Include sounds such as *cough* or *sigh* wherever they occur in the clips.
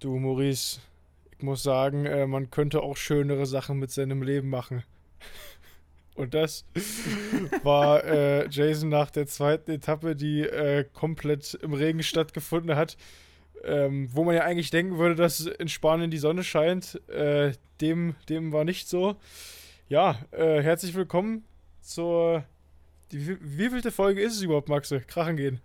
Du, Maurice, ich muss sagen, äh, man könnte auch schönere Sachen mit seinem Leben machen. *laughs* Und das *laughs* war äh, Jason nach der zweiten Etappe, die äh, komplett im Regen stattgefunden hat. Ähm, wo man ja eigentlich denken würde, dass in Spanien die Sonne scheint. Äh, dem, dem war nicht so. Ja, äh, herzlich willkommen zur. Die, wie, wie vielte Folge ist es überhaupt, Maxe? Krachen gehen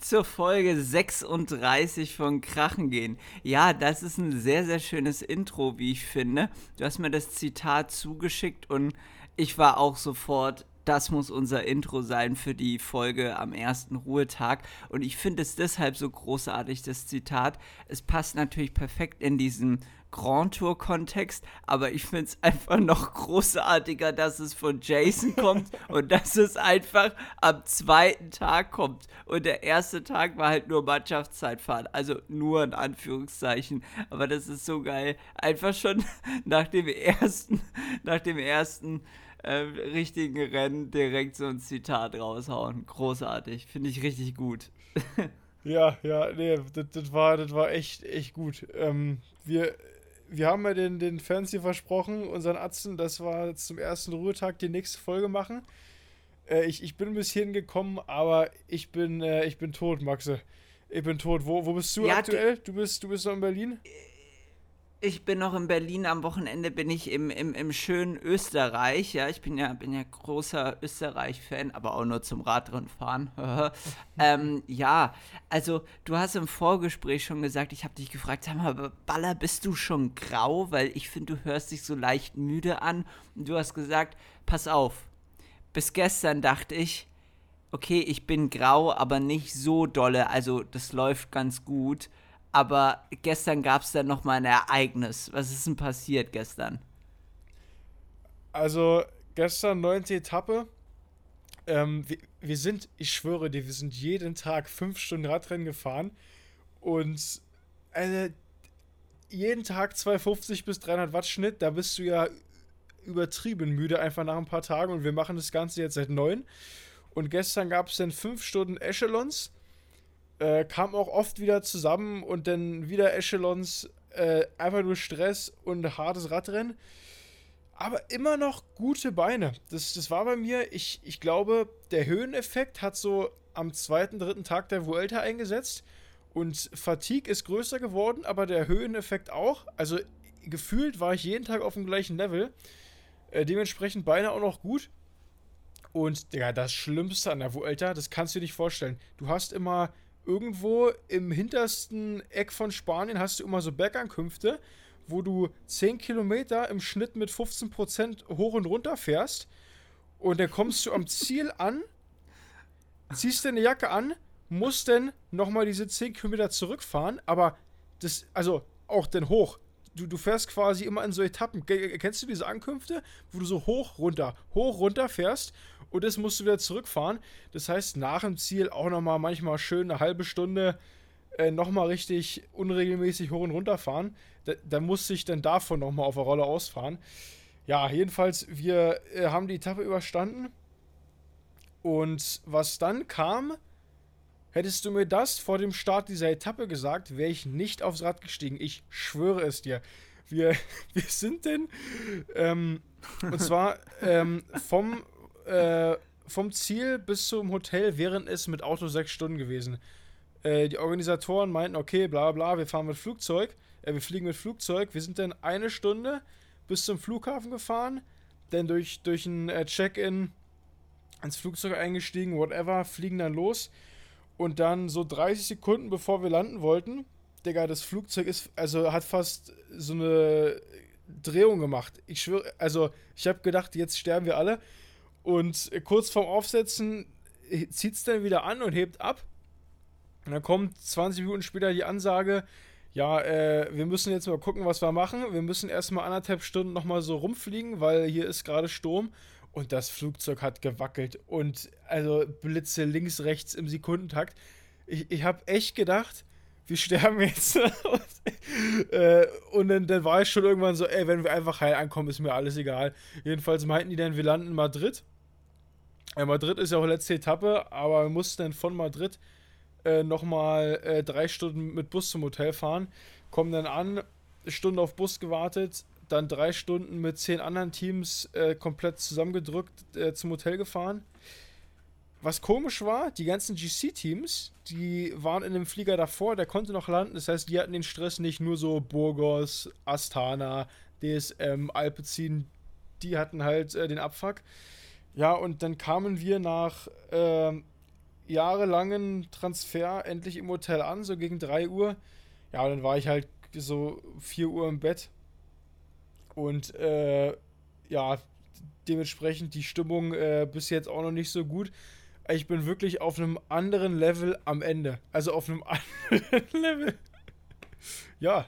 zur Folge 36 von Krachen gehen. Ja, das ist ein sehr, sehr schönes Intro, wie ich finde. Du hast mir das Zitat zugeschickt und ich war auch sofort, das muss unser Intro sein für die Folge am ersten Ruhetag. Und ich finde es deshalb so großartig, das Zitat. Es passt natürlich perfekt in diesen Grand Tour-Kontext, aber ich finde es einfach noch großartiger, dass es von Jason kommt *laughs* und dass es einfach am zweiten Tag kommt. Und der erste Tag war halt nur Mannschaftszeitfahren, also nur in Anführungszeichen. Aber das ist so geil. Einfach schon *laughs* nach dem ersten, nach dem ersten äh, richtigen Rennen direkt so ein Zitat raushauen. Großartig. Finde ich richtig gut. *laughs* ja, ja, nee, das, das, war, das war echt, echt gut. Ähm, wir wir haben ja den, den Fans hier versprochen, unseren Atzen, dass wir zum ersten Ruhetag die nächste Folge machen. Äh, ich, ich bin bis hierhin gekommen, aber ich bin, äh, ich bin tot, Maxe. Ich bin tot. Wo, wo bist du ja, aktuell? Du bist, du bist noch in Berlin? Ich bin noch in Berlin, am Wochenende bin ich im, im, im schönen Österreich. Ja, ich bin ja, bin ja großer Österreich-Fan, aber auch nur zum Radrennfahren. *laughs* ähm, ja, also du hast im Vorgespräch schon gesagt, ich habe dich gefragt, sag mal, Baller, bist du schon grau? Weil ich finde, du hörst dich so leicht müde an. Und du hast gesagt, pass auf, bis gestern dachte ich, okay, ich bin grau, aber nicht so dolle, also das läuft ganz gut. Aber gestern gab es dann nochmal ein Ereignis. Was ist denn passiert gestern? Also, gestern neunte Etappe. Ähm, wir, wir, sind, ich schwöre dir, wir sind jeden Tag fünf Stunden Radrennen gefahren. Und äh, jeden Tag 250 bis 300 Watt Schnitt. Da bist du ja übertrieben müde, einfach nach ein paar Tagen. Und wir machen das Ganze jetzt seit neun. Und gestern gab es dann fünf Stunden Echelons äh, kam auch oft wieder zusammen und dann wieder Echelons, äh, einfach nur Stress und hartes Radrennen. Aber immer noch gute Beine. Das, das war bei mir, ich, ich glaube, der Höheneffekt hat so am zweiten, dritten Tag der Vuelta eingesetzt. Und Fatigue ist größer geworden, aber der Höheneffekt auch. Also gefühlt war ich jeden Tag auf dem gleichen Level. Äh, dementsprechend Beine auch noch gut. Und, Digga, das Schlimmste an der Vuelta, das kannst du dir nicht vorstellen. Du hast immer irgendwo im hintersten Eck von Spanien hast du immer so Bergankünfte, wo du 10 Kilometer im Schnitt mit 15% hoch und runter fährst. Und dann kommst du am *laughs* Ziel an, ziehst deine Jacke an, musst dann nochmal diese 10 Kilometer zurückfahren, aber das, also auch dann hoch. Du, du fährst quasi immer in so Etappen. Kennst du diese Ankünfte, wo du so hoch, runter, hoch, runter fährst und das musst du wieder zurückfahren. Das heißt, nach dem Ziel auch nochmal manchmal schön eine halbe Stunde äh, nochmal richtig unregelmäßig hoch und runter fahren. Da, da musste ich dann davon nochmal auf der Rolle ausfahren. Ja, jedenfalls, wir äh, haben die Etappe überstanden. Und was dann kam, hättest du mir das vor dem Start dieser Etappe gesagt, wäre ich nicht aufs Rad gestiegen. Ich schwöre es dir. Wir, *laughs* wir sind denn, ähm, und zwar ähm, vom äh, vom Ziel bis zum Hotel wären es mit Auto sechs Stunden gewesen. Äh, die Organisatoren meinten, okay, bla bla, wir fahren mit Flugzeug, äh, wir fliegen mit Flugzeug. Wir sind dann eine Stunde bis zum Flughafen gefahren, dann durch, durch ein äh, Check-in ins Flugzeug eingestiegen, whatever, fliegen dann los. Und dann so 30 Sekunden bevor wir landen wollten, Digga, das Flugzeug ist, also hat fast so eine Drehung gemacht. Ich schwöre, also ich habe gedacht, jetzt sterben wir alle. Und kurz vorm Aufsetzen zieht es dann wieder an und hebt ab. Und dann kommt 20 Minuten später die Ansage, ja, äh, wir müssen jetzt mal gucken, was wir machen. Wir müssen erstmal anderthalb Stunden nochmal so rumfliegen, weil hier ist gerade Sturm. Und das Flugzeug hat gewackelt. Und also Blitze links, rechts im Sekundentakt. Ich, ich habe echt gedacht, wir *laughs* sterben jetzt. und, *laughs* äh, und dann, dann, war ich schon irgendwann so, ey, wenn wir einfach heil ankommen, ist mir alles egal. Jedenfalls meinten die dann, wir landen in Madrid. Ja, Madrid ist ja auch letzte Etappe, aber wir mussten dann von Madrid äh, nochmal äh, drei Stunden mit Bus zum Hotel fahren, kommen dann an, Stunde auf Bus gewartet, dann drei Stunden mit zehn anderen Teams äh, komplett zusammengedrückt äh, zum Hotel gefahren. Was komisch war, die ganzen GC-Teams, die waren in dem Flieger davor, der konnte noch landen. Das heißt, die hatten den Stress nicht nur so Burgos, Astana, DSM, Alpecin, die hatten halt äh, den Abfuck. Ja, und dann kamen wir nach äh, jahrelangen Transfer endlich im Hotel an, so gegen 3 Uhr. Ja, dann war ich halt so 4 Uhr im Bett. Und äh, ja, dementsprechend die Stimmung äh, bis jetzt auch noch nicht so gut. Ich bin wirklich auf einem anderen Level am Ende. Also auf einem *laughs* anderen Level. ja.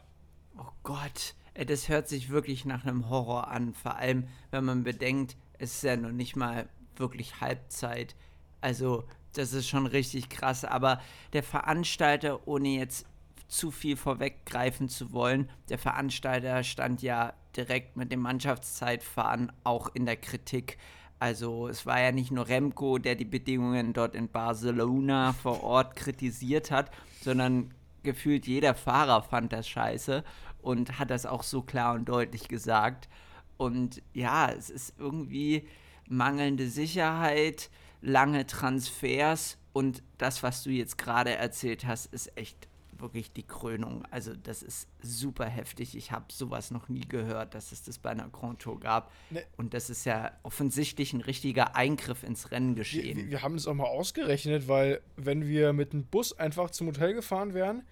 Oh Gott, das hört sich wirklich nach einem Horror an. Vor allem, wenn man bedenkt, es ist ja noch nicht mal wirklich Halbzeit. Also, das ist schon richtig krass. Aber der Veranstalter, ohne jetzt zu viel vorweggreifen zu wollen, der Veranstalter stand ja direkt mit dem Mannschaftszeitfahren auch in der Kritik. Also es war ja nicht nur Remco, der die Bedingungen dort in Barcelona vor Ort kritisiert hat, sondern gefühlt jeder Fahrer fand das scheiße und hat das auch so klar und deutlich gesagt. Und ja, es ist irgendwie mangelnde Sicherheit, lange Transfers und das, was du jetzt gerade erzählt hast, ist echt wirklich die Krönung. Also das ist super heftig. Ich habe sowas noch nie gehört, dass es das bei einer Grand Tour gab. Ne. Und das ist ja offensichtlich ein richtiger Eingriff ins Rennen geschehen. Wir, wir haben es auch mal ausgerechnet, weil wenn wir mit dem Bus einfach zum Hotel gefahren wären,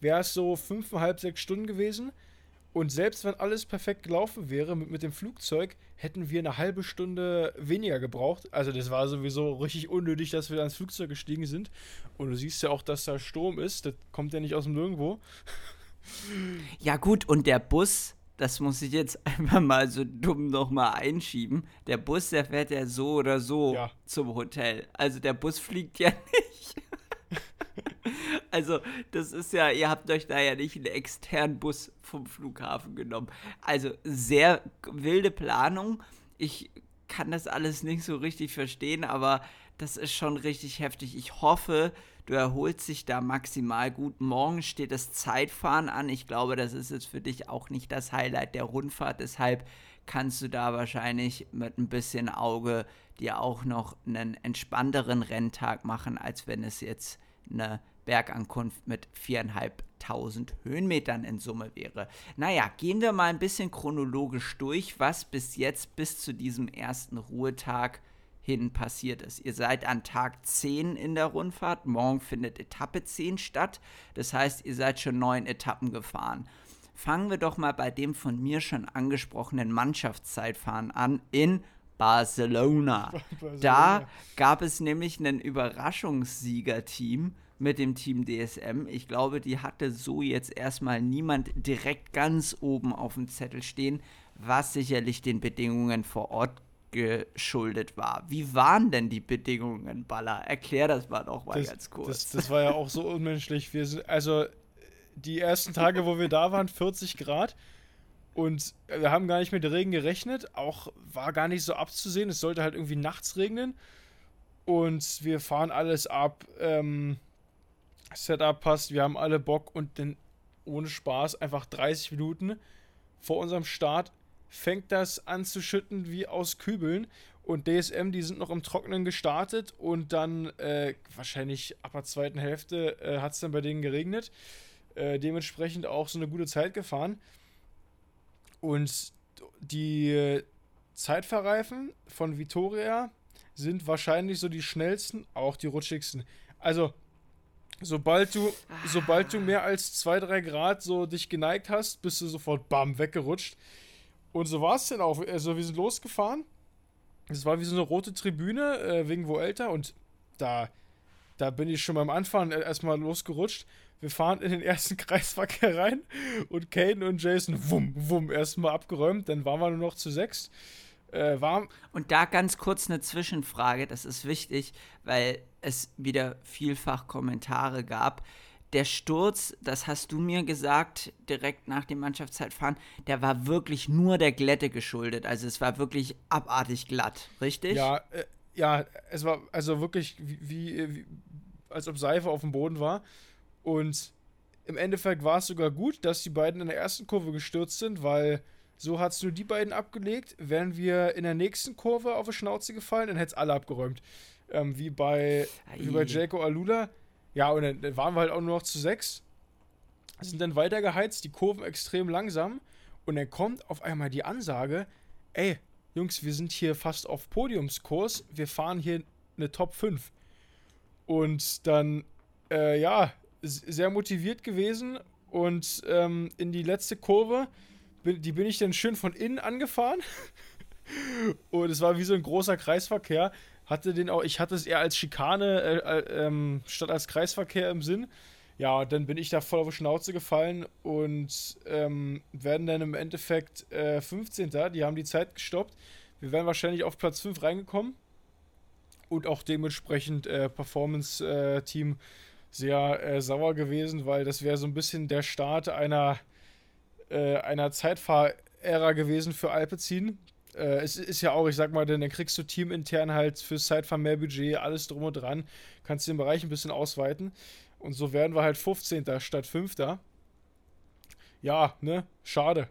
wäre es so fünfeinhalb, sechs Stunden gewesen. Und selbst wenn alles perfekt gelaufen wäre mit, mit dem Flugzeug, hätten wir eine halbe Stunde weniger gebraucht. Also das war sowieso richtig unnötig, dass wir ans Flugzeug gestiegen sind. Und du siehst ja auch, dass da Strom ist. Das kommt ja nicht aus dem Nirgendwo. *laughs* Ja gut, und der Bus, das muss ich jetzt *laughs* einfach mal so dumm nochmal einschieben. Der Bus, der fährt ja so oder so ja. zum Hotel. Also der Bus fliegt ja *laughs* nicht. Also, das ist ja, ihr habt euch da ja nicht einen externen Bus vom Flughafen genommen. Also, sehr wilde Planung. Ich kann das alles nicht so richtig verstehen, aber das ist schon richtig heftig. Ich hoffe, du erholst dich da maximal gut. Morgen steht das Zeitfahren an. Ich glaube, das ist jetzt für dich auch nicht das Highlight der Rundfahrt. Deshalb kannst du da wahrscheinlich mit ein bisschen Auge dir auch noch einen entspannteren Renntag machen, als wenn es jetzt eine Bergankunft mit viereinhalbtausend Höhenmetern in Summe wäre. Naja, gehen wir mal ein bisschen chronologisch durch, was bis jetzt, bis zu diesem ersten Ruhetag hin passiert ist. Ihr seid an Tag 10 in der Rundfahrt, morgen findet Etappe 10 statt, das heißt, ihr seid schon neun Etappen gefahren. Fangen wir doch mal bei dem von mir schon angesprochenen Mannschaftszeitfahren an in Barcelona. *laughs* Barcelona. Da gab es nämlich ein Überraschungssiegerteam mit dem Team DSM. Ich glaube, die hatte so jetzt erstmal niemand direkt ganz oben auf dem Zettel stehen, was sicherlich den Bedingungen vor Ort geschuldet war. Wie waren denn die Bedingungen, Baller? Erklär das mal doch mal das, ganz kurz. Das, das, war ja auch so unmenschlich. Wir sind, also die ersten Tage, wo wir da waren, 40 Grad. Und wir haben gar nicht mit Regen gerechnet. Auch war gar nicht so abzusehen. Es sollte halt irgendwie nachts regnen. Und wir fahren alles ab. Ähm, Setup passt, wir haben alle Bock und dann ohne Spaß einfach 30 Minuten vor unserem Start fängt das an zu schütten wie aus Kübeln und DSM, die sind noch im Trockenen gestartet und dann äh, wahrscheinlich ab der zweiten Hälfte äh, hat es dann bei denen geregnet. Äh, dementsprechend auch so eine gute Zeit gefahren. Und die Zeitverreifen von Vitoria sind wahrscheinlich so die schnellsten, auch die rutschigsten. Also Sobald du, sobald du mehr als 2, 3 Grad so dich geneigt hast, bist du sofort bam weggerutscht. Und so war es dann auch. Also wir sind losgefahren. Es war wie so eine rote Tribüne äh, wegen Vuelta und da, da bin ich schon beim Anfahren erstmal losgerutscht. Wir fahren in den ersten *laughs* Kreisverkehr rein und Kane und Jason, wumm, wumm, erstmal abgeräumt. Dann waren wir nur noch zu sechs. Äh, war und da ganz kurz eine Zwischenfrage, das ist wichtig, weil es wieder vielfach Kommentare gab. Der Sturz, das hast du mir gesagt, direkt nach dem Mannschaftszeitfahren, der war wirklich nur der Glätte geschuldet. Also es war wirklich abartig glatt, richtig? Ja, äh, ja, es war also wirklich wie, wie, als ob Seife auf dem Boden war. Und im Endeffekt war es sogar gut, dass die beiden in der ersten Kurve gestürzt sind, weil so hat es nur die beiden abgelegt. Wären wir in der nächsten Kurve auf die Schnauze gefallen, dann hätte es alle abgeräumt. Ähm, wie bei, wie bei Jaco Alula. Ja, und dann, dann, waren wir halt auch nur noch zu sechs. Sind dann weiter geheizt, die Kurven extrem langsam. Und dann kommt auf einmal die Ansage: Ey, Jungs, wir sind hier fast auf Podiumskurs. Wir fahren hier eine Top 5. Und dann, äh, ja, sehr motiviert gewesen und ähm, in die letzte Kurve die bin ich dann schön von innen angefahren. *laughs* Und es war wie so ein großer Kreisverkehr. Hatte den auch, ich hatte es eher als Schikane äh, äh, ähm, statt als Kreisverkehr im Sinn. Ja, dann bin ich da voll auf die Schnauze gefallen und ähm, werden dann im Endeffekt äh, 15. Die haben die Zeit gestoppt. Wir wären wahrscheinlich auf Platz 5 reingekommen. Und auch dementsprechend äh, Performance-Team sehr äh, sauer gewesen, weil das wäre so ein bisschen der Start einer äh, einer Zeitfahrära gewesen für Alpecin. Äh, es ist ja auch, ich sag mal, denn dann kriegst du teamintern halt fürs Zeitfahren mehr Budget, alles drum und dran, kannst den Bereich ein bisschen ausweiten. Und so werden wir halt 15. statt 5. Ja, ne? Schade.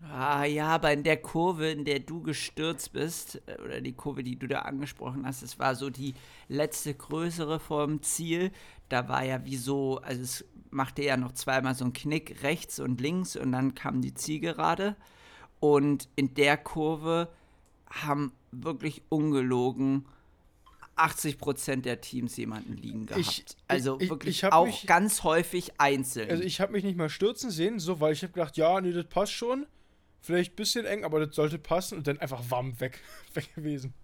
Ah ja, aber in der Kurve, in der du gestürzt bist, äh, oder die Kurve, die du da angesprochen hast, das war so die letzte größere vom Ziel. Da war ja wie so, also es machte ja noch zweimal so einen Knick rechts und links und dann kam die Zielgerade. Und in der Kurve haben wirklich ungelogen 80% der Teams jemanden liegen gehabt. Ich, also ich, wirklich ich auch mich, ganz häufig einzeln. Also ich habe mich nicht mal stürzen sehen, so, weil ich habe gedacht, ja, nee, das passt schon. Vielleicht ein bisschen eng, aber das sollte passen und dann einfach warm weg, *laughs* weg gewesen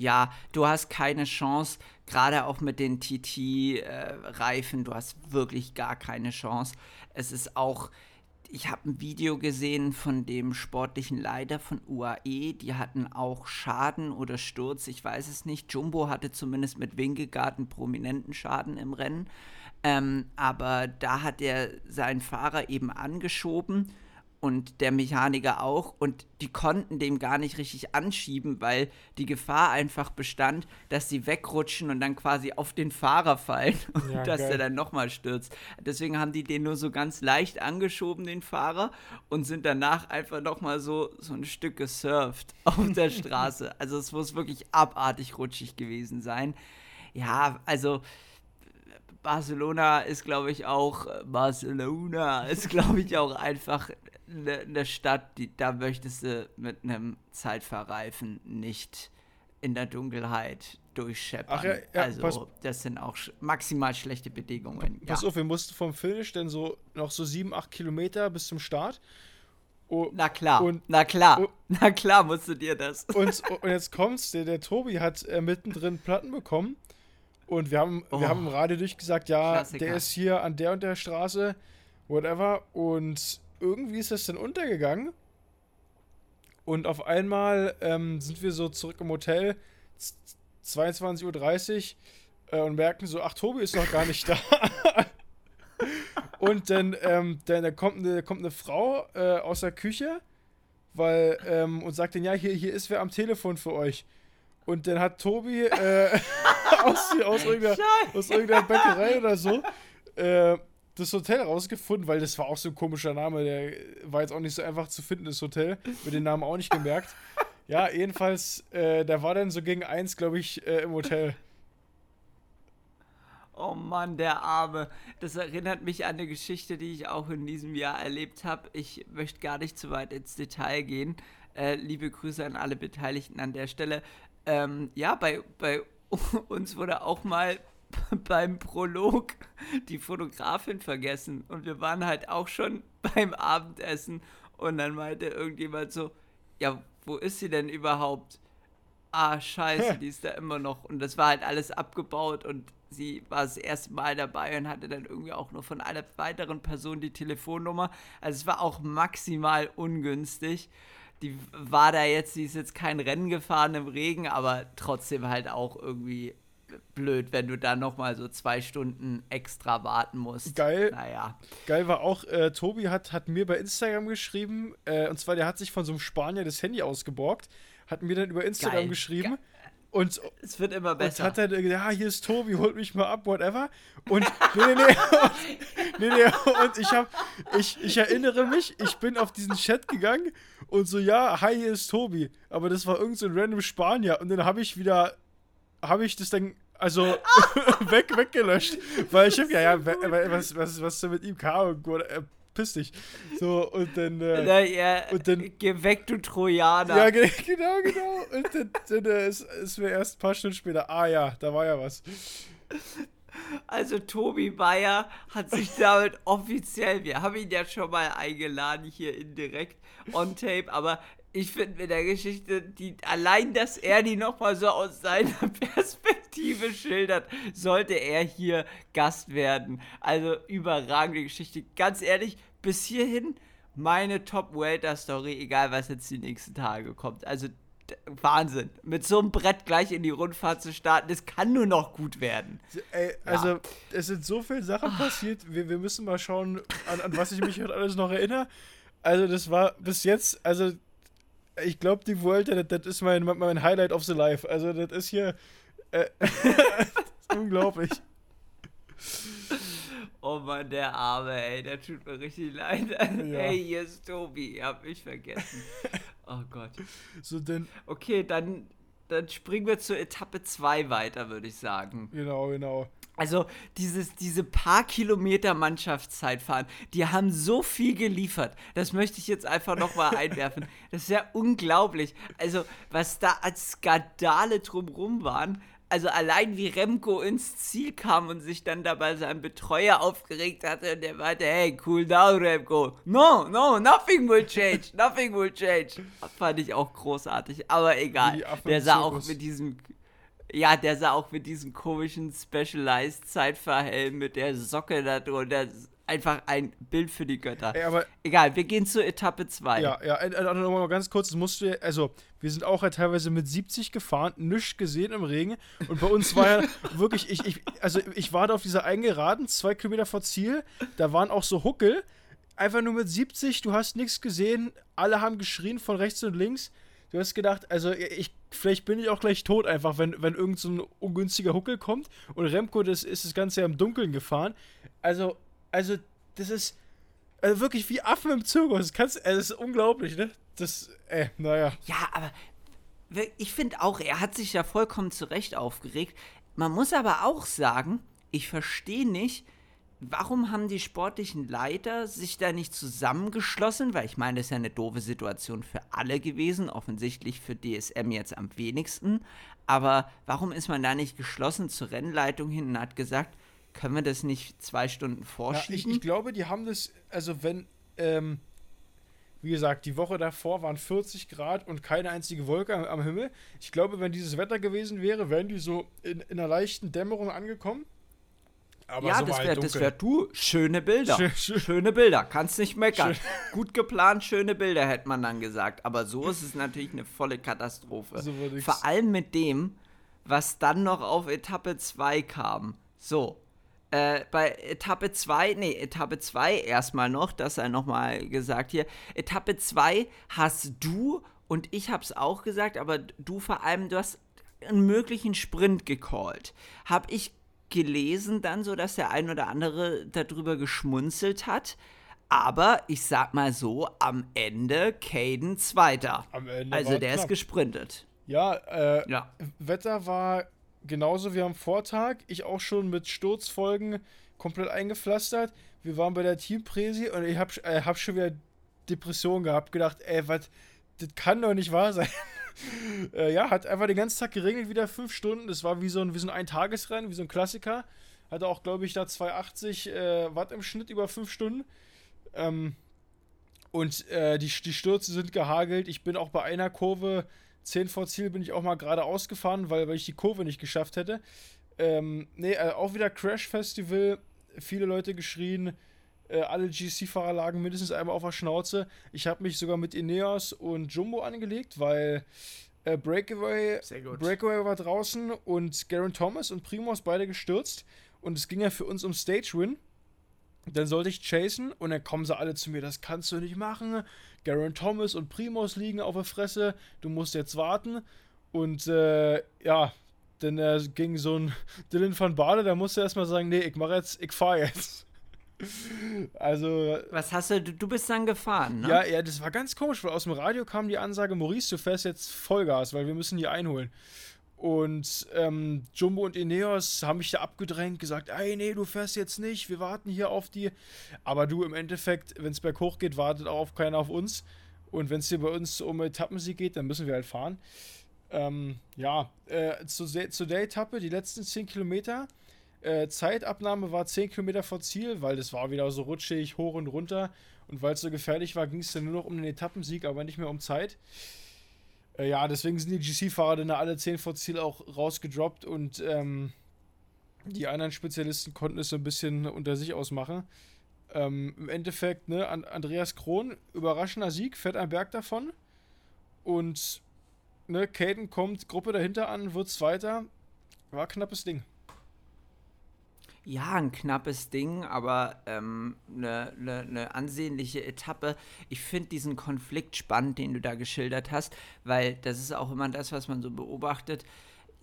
ja, du hast keine Chance, gerade auch mit den TT-Reifen, äh, du hast wirklich gar keine Chance. Es ist auch, ich habe ein Video gesehen von dem sportlichen Leiter von UAE, die hatten auch Schaden oder Sturz, ich weiß es nicht. Jumbo hatte zumindest mit Winkelgard einen prominenten Schaden im Rennen. Ähm, aber da hat er seinen Fahrer eben angeschoben und der Mechaniker auch und die konnten dem gar nicht richtig anschieben, weil die Gefahr einfach bestand, dass sie wegrutschen und dann quasi auf den Fahrer fallen *laughs* und ja, dass geil. der dann nochmal stürzt. Deswegen haben die den nur so ganz leicht angeschoben, den Fahrer, und sind danach einfach nochmal so, so ein Stück gesurft *laughs* auf der *laughs* Straße. Also es muss wirklich abartig rutschig gewesen sein. Ja, also Barcelona ist, glaube ich, auch Barcelona ist, glaube ich, auch einfach eine, eine Stadt, die, da möchtest du mit einem Zeitfahrreifen nicht in der Dunkelheit durchscheppern. Ach ja, ja, also, pass, das sind auch sch maximal schlechte Bedingungen. Pass ja. auf, wir mussten vom Finish dann so noch so sieben, acht Kilometer bis zum Start. Oh, na klar, und, na klar, oh, *laughs* na klar musst du dir das. *laughs* Und, und jetzt kommt's, der, der Tobi hat äh, mittendrin Platten bekommen und wir haben, oh, wir haben im Radio durchgesagt, ja, Klassiker. der ist hier an der und der Straße, whatever. Und irgendwie ist das dann untergegangen. Und auf einmal ähm, sind wir so zurück im Hotel, 22.30 Uhr, äh, und merken so, ach, Tobi ist noch gar nicht da. *laughs* und dann, ähm, dann, dann kommt, eine, kommt eine Frau äh, aus der Küche, weil, ähm, und sagt dann, ja, hier, hier ist wer am Telefon für euch. Und dann hat Tobi äh, *laughs* aus, aus, irgendeiner, aus irgendeiner Bäckerei oder so äh, das Hotel rausgefunden, weil das war auch so ein komischer Name, der war jetzt auch nicht so einfach zu finden, das Hotel. Mit den Namen auch nicht gemerkt. *laughs* Ja, jedenfalls, äh, der war dann so gegen eins, glaube ich, äh, im Hotel. Oh Mann, der Arme. Das erinnert mich an eine Geschichte, die ich auch in diesem Jahr erlebt habe. Ich möchte gar nicht zu weit ins Detail gehen. Äh, liebe Grüße an alle Beteiligten an der Stelle. Ähm, ja, bei, bei *laughs* uns wurde auch mal *laughs* beim Prolog die Fotografin vergessen und wir waren halt auch schon *laughs* beim Abendessen und dann meinte irgendjemand so, ja, wo ist sie denn überhaupt? Ah, scheiße, die ist da immer noch. Und das war halt alles abgebaut und sie war das erste Mal dabei und hatte dann irgendwie auch nur von einer weiteren Person die Telefonnummer. Also es war auch maximal ungünstig. Die war da jetzt, die ist jetzt kein Rennen gefahren im Regen, aber trotzdem halt auch irgendwie blöd, wenn du da nochmal so zwei Stunden extra warten musst. Geil. Naja. Geil war auch, äh, Tobi hat, hat mir bei Instagram geschrieben, äh, und zwar der hat sich von so einem Spanier das Handy ausgeborgt, hat mir dann über Instagram Geil. geschrieben. und es wird immer besser. Und hat dann gesagt, ja, hier ist Tobi, holt mich mal ab, whatever. Und nee, nee, nee, *laughs* und, nee, nee, und ich hab, ich, ich erinnere mich, ich bin auf diesen Chat gegangen und so, ja, hi, hier ist Tobi. Aber das war irgend so ein random Spanier. Und dann habe ich wieder, habe ich das dann also *laughs* *laughs* weg, weggelöscht. Weil ich hab, ja, ja, was, was, was ist mit ihm? K.O piss dich. So, und dann. Äh, Na, ja, und dann geh weg, du Trojaner. Ja, *laughs* genau, genau. Und dann, dann äh, ist, ist mir erst ein paar Stunden später, ah ja, da war ja was. Also Tobi Bayer hat sich damit offiziell, wir haben ihn ja schon mal eingeladen hier indirekt on tape, aber ich finde mit der Geschichte, die allein, dass er die nochmal so aus seiner *laughs* Perspektive schildert, sollte er hier Gast werden. Also überragende Geschichte. Ganz ehrlich, bis hierhin meine Top-Welter-Story, egal was jetzt die nächsten Tage kommt. Also Wahnsinn. Mit so einem Brett gleich in die Rundfahrt zu starten, das kann nur noch gut werden. Ey, also, ja. es sind so viele Sachen passiert. Wir, wir müssen mal schauen, an, an was ich mich *laughs* heute alles noch erinnere. Also, das war bis jetzt, also ich glaube, die Vuelta, das, ist mein, mein Highlight of the Life. Also, das ist hier äh, ist *laughs* *laughs* unglaublich. Oh Mann, der Arme, ey, der tut mir richtig leid. Ja. *laughs* Hey, hier ist Tobi, ihr habt mich vergessen. Oh Gott. So, denn. Okay, dann, dann springen wir zur Etappe 2 weiter, würde ich sagen. Genau, genau. Also dieses, diese paar Kilometer Mannschaftszeitfahren, die haben so viel geliefert. Das möchte ich jetzt einfach nochmal einwerfen. *laughs* Das ist ja unglaublich. Also was da als Skandale drumrum waren. Also allein wie Remco ins Ziel kam und sich dann dabei sein Betreuer aufgeregt hatte und der meinte, hey, cool down, Remco. No, no, nothing will change, *laughs* nothing will change. Das fand ich auch großartig, aber egal. Der sah auch mit diesem ja, der sah auch mit diesem komischen Specialized Zeitverhelm mit der Socke da drunter. Einfach ein Bild für die Götter. Ey, aber Egal, wir gehen zur Etappe 2. Ja, ja, äh, äh, nochmal ganz kurz, das musst du, also, wir sind auch ja teilweise mit 70 gefahren, nichts gesehen im Regen. Und bei uns war ja *laughs* wirklich, ich, ich, also ich war da auf dieser Eingeraden, zwei Kilometer vor Ziel, da waren auch so Huckel. Einfach nur mit 70, du hast nichts gesehen, alle haben geschrien von rechts und links. Du hast gedacht, also ich, vielleicht bin ich auch gleich tot einfach, wenn, wenn irgend so ein ungünstiger Huckel kommt und Remco das ist das Ganze ja im Dunkeln gefahren. Also, also, das ist also wirklich wie Affen im Zirkus. Das, also ist unglaublich, ne? Das, äh, naja. Ja, aber ich finde auch, er hat sich ja vollkommen zu Recht aufgeregt. Man muss aber auch sagen, ich verstehe nicht, warum haben die sportlichen Leiter sich da nicht zusammengeschlossen? Weil ich meine, das ist ja eine doofe Situation für alle gewesen, offensichtlich für DSM jetzt am wenigsten. Aber warum ist man da nicht geschlossen zur Rennleitung hin und hat gesagt, können wir das nicht zwei Stunden vorschieben? Ja, ich, ich, glaube, die haben das, also wenn, ähm, wie gesagt, die Woche davor waren 40 Grad und keine einzige Wolke am, am Himmel. Ich glaube, wenn dieses Wetter gewesen wäre, wären die so in, in einer leichten Dämmerung angekommen aber ja, so das wäre halt wär du. Schöne Bilder. Schön, schön. Schöne Bilder. Kannst nicht meckern. Schön. *laughs* Gut geplant, schöne Bilder, hätte man dann gesagt. Aber so ist es natürlich eine volle Katastrophe. So Vor allem mit dem, was dann noch auf Etappe 2 kam. So. Äh, bei Etappe 2, nee, Etappe 2 erstmal noch, das sei nochmal gesagt hier. Etappe 2 hast du und ich hab's auch gesagt, aber du vor allem, du hast einen möglichen Sprint gecallt. Hab ich gelesen dann so, dass der ein oder andere darüber geschmunzelt hat. Aber ich sag mal so, am Ende Caden Zweiter. Am Ende also der knapp. ist gesprintet. Ja, äh, ja, Wetter war genauso wie am Vortag. Ich auch schon mit Sturzfolgen komplett eingepflastert. Wir waren bei der Teampräsi und ich hab, äh, hab schon wieder Depression gehabt. Gedacht, ey, was, das kann doch nicht wahr sein. *laughs* äh, ja, hat einfach den ganzen Tag geregnet, wieder fünf Stunden. Das war wie so ein, wie so ein Eintagesrennen, wie so ein Klassiker. Hatte auch, glaube ich, da 280 äh, Watt im Schnitt über fünf Stunden. Ähm, und äh, die, die Stürze sind gehagelt. Ich bin auch bei einer Kurve, 10 vor Ziel, bin ich auch mal gerade ausgefahren, weil, weil ich die Kurve nicht geschafft hätte. Ähm, nee, äh, auch wieder Crash Festival. Viele Leute geschrien. Äh, alle GC-Fahrer lagen mindestens einmal auf der Schnauze. Ich habe mich sogar mit Ineos und Jumbo angelegt, weil äh, Breakaway, Breakaway war draußen und Garen Thomas und Primos beide gestürzt. Und es ging ja für uns um Stage-Win. Dann sollte ich chasen und dann kommen sie alle zu mir, das kannst du nicht machen. Garen Thomas und Primos liegen auf der Fresse, du musst jetzt warten. Und äh, ja, dann äh, ging so ein *laughs* Dylan van Baarle, da musste er erstmal sagen, nee, ich mache jetzt, ich fahre jetzt. *laughs* Also. Was hast du, du bist dann gefahren, ne? Ja, ja, das war ganz komisch, weil aus dem Radio kam die Ansage, Maurice, du fährst jetzt Vollgas, weil wir müssen die einholen. Und ähm, Jumbo und Ineos haben mich da abgedrängt, gesagt, ey, nee, du fährst jetzt nicht, wir warten hier auf die. Aber du, im Endeffekt, wenn es berghoch geht, wartet auch keiner auf uns. Und wenn es hier bei uns um Etappensieg geht, dann müssen wir halt fahren. Ähm, ja, äh, zu, zu der Etappe, die letzten 10 Kilometer, äh, Zeitabnahme war 10 Kilometer vor Ziel, weil das war wieder so rutschig, hoch und runter. Und weil es so gefährlich war, ging es dann nur noch um den Etappensieg, aber nicht mehr um Zeit. Äh, ja, deswegen sind die GC-Fahrer dann alle 10 vor Ziel auch rausgedroppt und ähm, die anderen Spezialisten konnten es so ein bisschen unter sich ausmachen. Ähm, Im Endeffekt, ne, Andreas Krohn, überraschender Sieg, fährt ein Berg davon. Und ne, Caden kommt, Gruppe dahinter an, wird Zweiter. War knappes Ding. Ja, ein knappes Ding, aber eine ähm, ne, ne, ne ansehnliche Etappe. Ich finde diesen Konflikt spannend, den du da geschildert hast, weil das ist auch immer das, was man so beobachtet.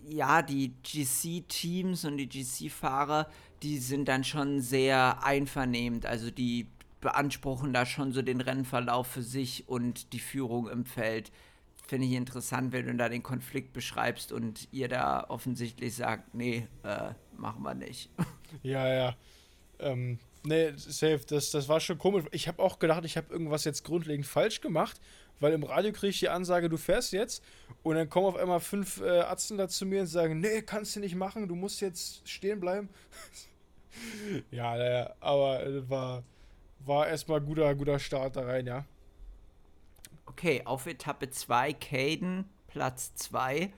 Ja, die GC-Teams und die GC-Fahrer, die sind dann schon sehr einvernehmend. Also die beanspruchen da schon so den Rennverlauf für sich und die Führung im Feld finde ich interessant, wenn du da den Konflikt beschreibst und ihr da offensichtlich sagt, nee, äh, machen wir nicht. *laughs* Ja, ja. Ähm, nee, safe, das, das war schon komisch. Ich habe auch gedacht, ich habe irgendwas jetzt grundlegend falsch gemacht, weil im Radio kriege ich die Ansage, du fährst jetzt und dann kommen auf einmal fünf äh, Arzten da zu mir und sagen, nee, kannst du nicht machen, du musst jetzt stehen bleiben. *laughs* ja, naja, aber äh, war, war erstmal guter, guter Start da rein, ja. Okay, auf Etappe 2 Caden, Platz 2.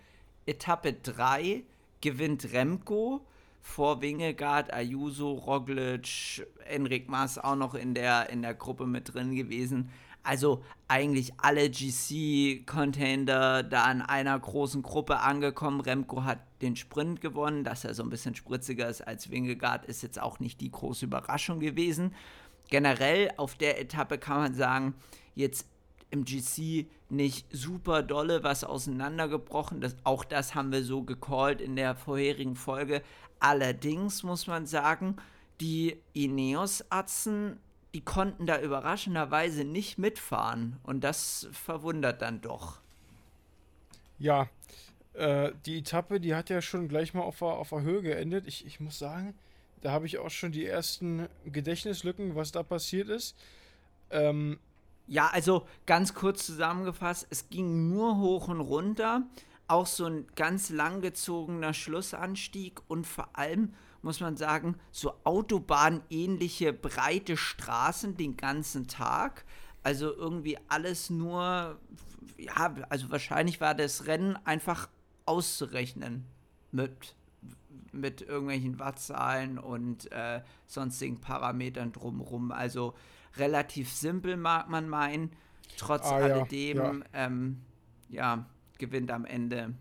Etappe 3 gewinnt Remco vor Wingegaard, Ayuso, Roglic, Enric Mas auch noch in der, in der Gruppe mit drin gewesen. Also eigentlich alle GC-Contender da an einer großen Gruppe angekommen. Remco hat den Sprint gewonnen, dass er so ein bisschen spritziger ist als Wingegaard, ist jetzt auch nicht die große Überraschung gewesen. Generell auf der Etappe kann man sagen, jetzt im GC nicht super dolle was auseinandergebrochen. Das, auch das haben wir so gecallt in der vorherigen Folge. Allerdings muss man sagen, die Ineos-Atzen, die konnten da überraschenderweise nicht mitfahren. Und das verwundert dann doch. Ja, äh, die Etappe, die hat ja schon gleich mal auf der, auf der Höhe geendet. Ich, ich muss sagen, da habe ich auch schon die ersten Gedächtnislücken, was da passiert ist. Ähm, ja, also ganz kurz zusammengefasst, es ging nur hoch und runter, auch so ein ganz langgezogener Schlussanstieg und vor allem muss man sagen, so autobahnähnliche breite Straßen den ganzen Tag. Also irgendwie alles nur, ja, also wahrscheinlich war das Rennen einfach auszurechnen mit, mit irgendwelchen Wattzahlen und äh, sonstigen Parametern drumherum. Also relativ simpel, mag man meinen. Trotz ah, alledem, ja, ja. Ähm, ja, gewinnt am Ende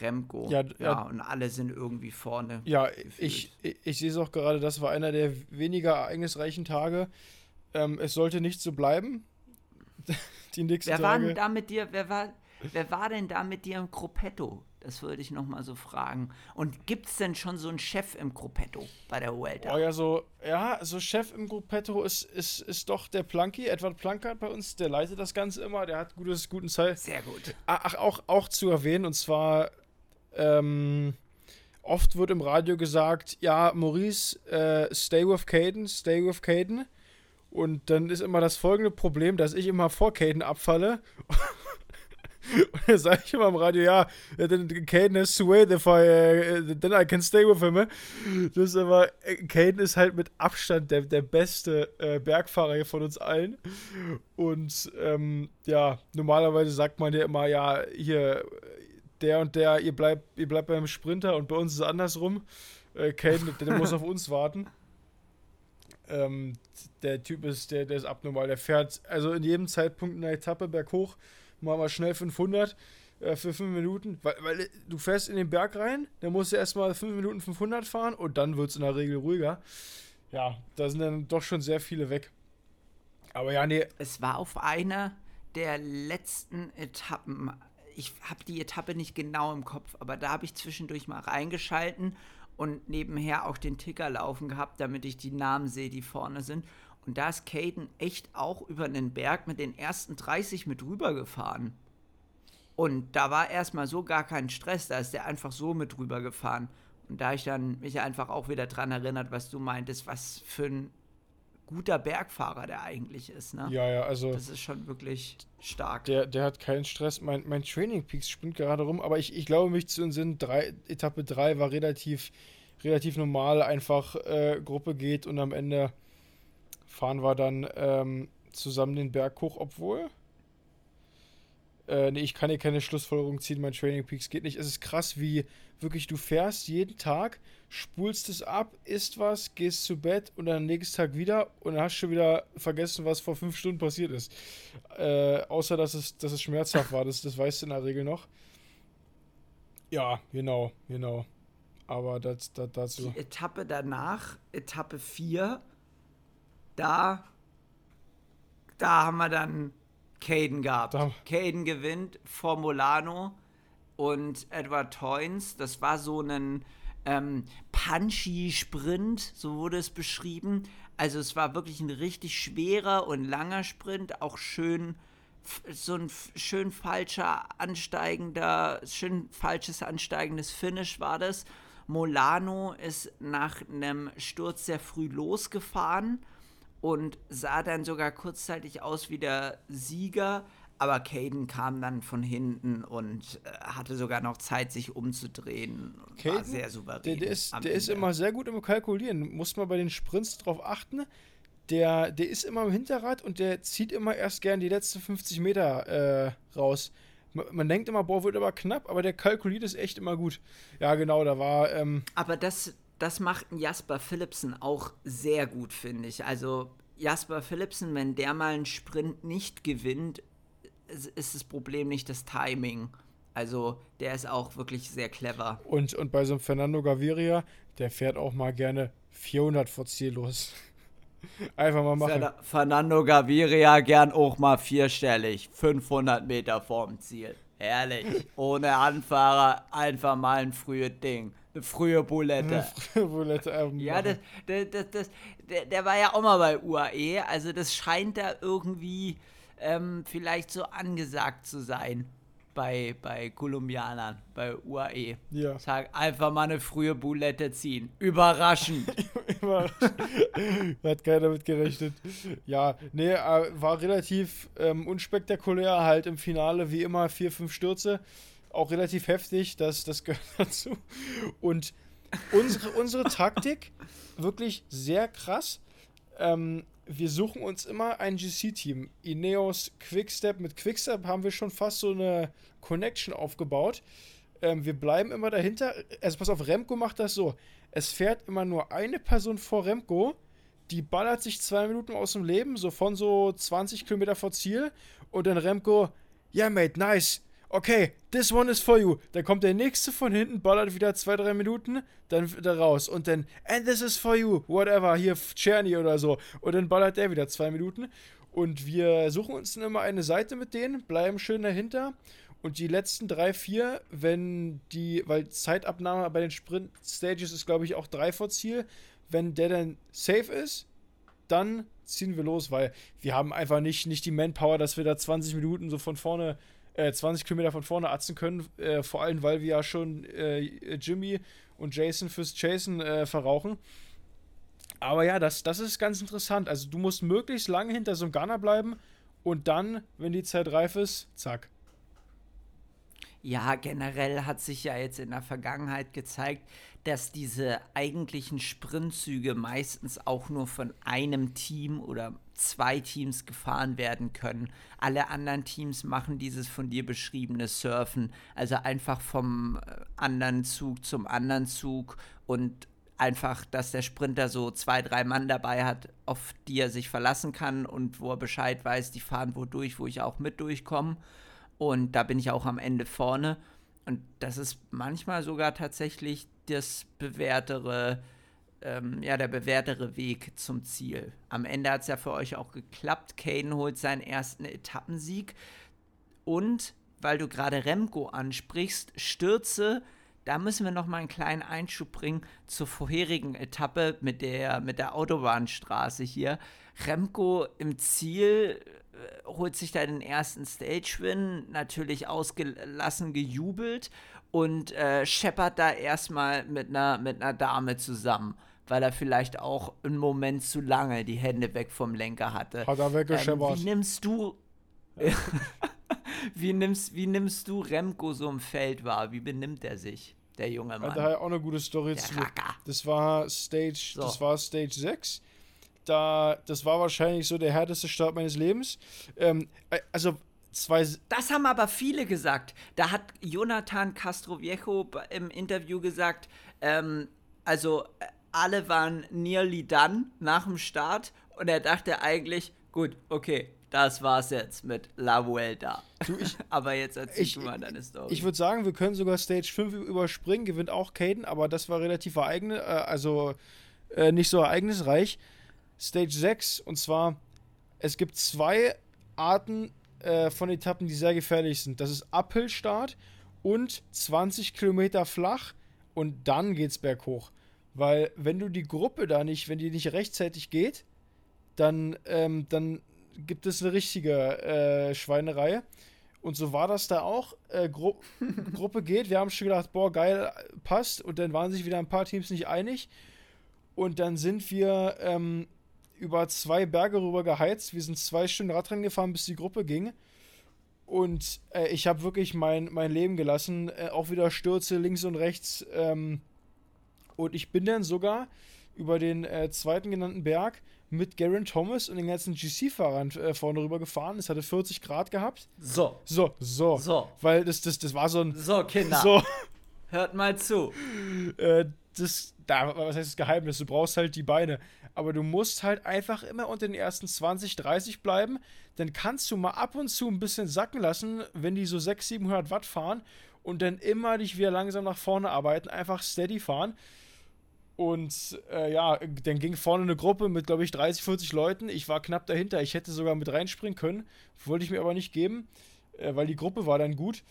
Remco. Ja, ja, und alle sind irgendwie vorne. Ja, ich, ich, ich sehe es auch gerade, das war einer der weniger ereignisreichen Tage. Ähm, es sollte nicht so bleiben. *laughs* Die nächsten wer Tage. War denn da mit dir, wer, war, wer war denn da mit dir im Gruppetto? Das würde ich noch mal so fragen. Und gibt es denn schon so einen Chef im Gruppetto bei der Vuelta? Oh ja, so, ja, so Chef im Gruppetto ist, ist, ist doch der Planky, Edward Plankert bei uns, der leitet das Ganze immer, der hat gutes, guten Zeit. Sehr gut. Ach, auch, auch zu erwähnen, und zwar, ähm, oft wird im Radio gesagt, ja, Maurice, äh, stay with Caden, stay with Caden. Und dann ist immer das folgende Problem, dass ich immer vor Caden abfalle und dann sage ich immer im Radio, ja, then Caden has to wait if I, uh, then I can stay with him. Ne? Das ist aber, Caden ist halt mit Abstand der, der beste äh, Bergfahrer hier von uns allen. Und ähm, ja, normalerweise sagt man ja immer, ja, hier, der und der, ihr bleibt, ihr bleibt beim Sprinter und bei uns ist es andersrum. Äh, Caden, der, muss auf uns warten. Ähm, der Typ ist, der, der ist abnormal. Der fährt also in jedem Zeitpunkt in der Etappe berghoch machen wir schnell 500 äh, für 5 Minuten, weil, weil, du fährst in den Berg rein, dann musst du erstmal 5 Minuten 500 fahren und dann wird es in der Regel ruhiger. Ja, da sind dann doch schon sehr viele weg. Aber ja, nee. Es war auf einer der letzten Etappen. ich habe die Etappe nicht genau im Kopf, aber da habe ich zwischendurch mal reingeschalten und nebenher auch den Ticker laufen gehabt, damit ich die Namen sehe, die vorne sind. Und da ist Caden echt auch über den Berg mit den ersten 30 mit rübergefahren. Und da war erstmal so gar kein Stress, da ist der einfach so mit rübergefahren. Und da ich dann mich einfach auch wieder dran erinnert, was du meintest, was für ein guter Bergfahrer der eigentlich ist. Ne? Ja, ja, also. Das ist schon wirklich stark. Der, der hat keinen Stress. Mein, mein Training Peaks springt gerade rum, aber ich, ich glaube, mich zu entsinnen, drei, Etappe 3 war relativ, relativ normal, einfach äh, Gruppe geht und am Ende fahren wir dann ähm, zusammen den Berg hoch, obwohl. Äh, nee, ich kann hier keine Schlussfolgerung ziehen, mein Training Peaks geht nicht. Es ist krass, wie wirklich du fährst jeden Tag, spulst es ab, isst was, gehst zu Bett und dann nächsten Tag wieder und dann hast du schon wieder vergessen, was vor fünf Stunden passiert ist. Äh, außer, dass es, dass es schmerzhaft war, das, das weißt du in der Regel noch. Ja, genau, genau. Aber das, das, dazu. Die Etappe danach, Etappe 4, da, da haben wir dann Caden gehabt. Caden gewinnt vor Molano und Edward Toynes. Das war so ein ähm, punchy Sprint, so wurde es beschrieben. Also es war wirklich ein richtig schwerer und langer Sprint, auch schön so ein schön falscher ansteigender, schön falsches ansteigendes Finish war das. Molano ist nach einem Sturz sehr früh losgefahren und sah dann sogar kurzzeitig aus wie der Sieger, aber Caden kam dann von hinten und äh, hatte sogar noch Zeit, sich umzudrehen. Caden, war sehr souverän. Der, der ist, der ist immer sehr gut im Kalkulieren. Muss man bei den Sprints drauf achten. Der, der ist immer im Hinterrad und der zieht immer erst gern die letzten 50 Meter äh, raus. Man, man, denkt immer, boah, wird aber knapp, aber der kalkuliert es echt immer gut. Ja, genau, da war. Ähm aber das, das macht ein Jasper Philipsen auch sehr gut, finde ich. Also Jasper Philipsen, wenn der mal einen Sprint nicht gewinnt, ist das Problem nicht das Timing. Also der ist auch wirklich sehr clever. Und, und bei so einem Fernando Gaviria, der fährt auch mal gerne 400 vor Ziel los. *laughs* Einfach mal machen. Fernando Gaviria gern auch mal vierstellig, 500 Meter vorm Ziel. Herrlich. Ohne Anfahrer einfach mal ein frühes Ding. Frühe Bulette. *laughs* Frühe Bulette ähm, ja, das, das, das, das, der, der war ja auch mal bei UAE. Also das scheint da irgendwie ähm, vielleicht so angesagt zu sein bei, bei Kolumbianern, bei UAE. Ja. Sag einfach mal eine frühe Bulette ziehen. Überraschend. *laughs* Überraschend. Hat keiner mit gerechnet. Ja, nee, äh, war relativ ähm, unspektakulär. Halt im Finale wie immer vier, fünf Stürze. Auch relativ heftig, das, das gehört *laughs* dazu. Und unsere, unsere Taktik, wirklich sehr krass. Ähm, wir suchen uns immer ein GC-Team. Ineos Quickstep. Mit Quickstep haben wir schon fast so eine Connection aufgebaut. Ähm, wir bleiben immer dahinter. Also pass auf, Remco macht das so. Es fährt immer nur eine Person vor Remco. Die ballert sich zwei Minuten aus dem Leben, so von so 20 Kilometer vor Ziel. Und dann Remco, ja, yeah, mate, nice okay, this one is for you. Dann kommt der nächste von hinten, ballert wieder zwei, drei Minuten, dann wieder raus. Und dann, and this is for you, whatever, hier Czerny oder so. Und dann ballert der wieder zwei Minuten. Und wir suchen uns dann immer eine Seite mit denen, bleiben schön dahinter. Und die letzten drei, vier, wenn die, weil Zeitabnahme bei den Sprint-Stages ist, glaube ich, auch drei vor Ziel. Wenn der dann safe ist, dann ziehen wir los, weil wir haben einfach nicht, nicht die Manpower, dass wir da 20 Minuten so von vorne 20 äh, Kilometer von vorne atzen können. Äh, vor allem, weil wir ja schon äh, Jimmy und Jason fürs Jason äh, verrauchen. Aber ja, das, das ist ganz interessant. Also du musst möglichst lange hinter so einem Gunner bleiben und dann, wenn die Zeit reif ist, zack. Ja, generell hat sich ja jetzt in der Vergangenheit gezeigt, dass diese eigentlichen Sprintzüge meistens auch nur von einem Team oder zwei Teams gefahren werden können. Alle anderen Teams machen dieses von dir beschriebene Surfen, also einfach vom äh, anderen Zug zum anderen Zug und einfach, dass der Sprinter so zwei, drei Mann dabei hat, auf die er sich verlassen kann und wo er Bescheid weiß, die fahren wo durch, wo ich auch mit durchkomme. Und da bin ich auch am Ende vorne. Und das ist manchmal sogar tatsächlich das bewährtere ähm, ja, der bewährtere Weg zum Ziel. Am Ende hat es ja für euch auch geklappt. Kane holt seinen ersten Etappensieg. Und weil du gerade Remco ansprichst, Stürze, da müssen wir noch mal einen kleinen Einschub bringen zur vorherigen Etappe mit der, mit der Autobahnstraße hier. Remco im Ziel äh, holt sich da den ersten Stage-Win, natürlich ausgelassen gejubelt und äh, scheppert da erstmal mit einer, mit einer Dame zusammen weil er vielleicht auch einen Moment zu lange die Hände weg vom Lenker hatte. Hat er weggescheppert. Ähm, wie nimmst du. *laughs* wie, nimmst, wie nimmst du Remco so im Feld wahr? Wie benimmt er sich, der junge Mann? Da hat auch eine gute Story der zu. Racker. Das war Stage, So. das war Stage 6. Da, das war wahrscheinlich so der härteste Start meines Lebens. Ähm, äh, also zwei, Das haben aber viele gesagt. Da hat Jonathan Castroviejo im Interview gesagt, ähm, also äh, alle waren nearly done nach dem Start und er dachte eigentlich, gut, okay, das war's jetzt mit La Vuelta. *laughs* aber jetzt erzähl Ich- du mal deine Story. Ich würde sagen, wir können sogar Stage 5 überspringen, gewinnt auch Caden, aber das war relativ ereignis, äh, also äh, nicht so ereignisreich. Stage 6, und zwar, es gibt zwei Arten äh, von Etappen, die sehr gefährlich sind. Das ist Uphill-Start und 20 Kilometer flach und dann geht's berghoch. Weil wenn du die Gruppe da nicht, wenn die nicht rechtzeitig geht, dann, ähm, dann gibt es eine richtige äh, Schweinerei. Und so war das da auch. Äh, Gru *laughs* Gruppe geht. Wir haben schon gedacht, boah, geil, passt. Und dann waren sich wieder ein paar Teams nicht einig. Und dann sind wir ähm, über zwei Berge rüber geheizt. Wir sind zwei Stunden Radrennen gefahren, bis die Gruppe ging. Und äh, ich habe wirklich mein, mein Leben gelassen. Äh, auch wieder Stürze links und rechts. Ähm, und ich bin dann sogar über den äh, zweiten genannten Berg mit Garen Thomas und den ganzen GC-Fahrern äh, vorne rüber gefahren. Es hatte 40 Grad gehabt. so, So, so. so, Weil das, das, das war so ein. so, Kinder, So, hört mal zu. äh, das, da, was heißt das Geheimnis? Du brauchst halt die Beine. Aber du musst halt einfach immer unter den ersten 20, 30 bleiben. Dann kannst du mal ab und zu ein bisschen sacken lassen, wenn die so 600, 700 Watt fahren. Und dann immer dich wieder langsam nach vorne arbeiten. Einfach steady fahren. Und äh, ja, dann ging vorne eine Gruppe mit, glaube ich, 30, 40 Leuten. Ich war knapp dahinter. Ich hätte sogar mit reinspringen können. Wollte ich mir aber nicht geben, äh, weil die Gruppe war dann gut.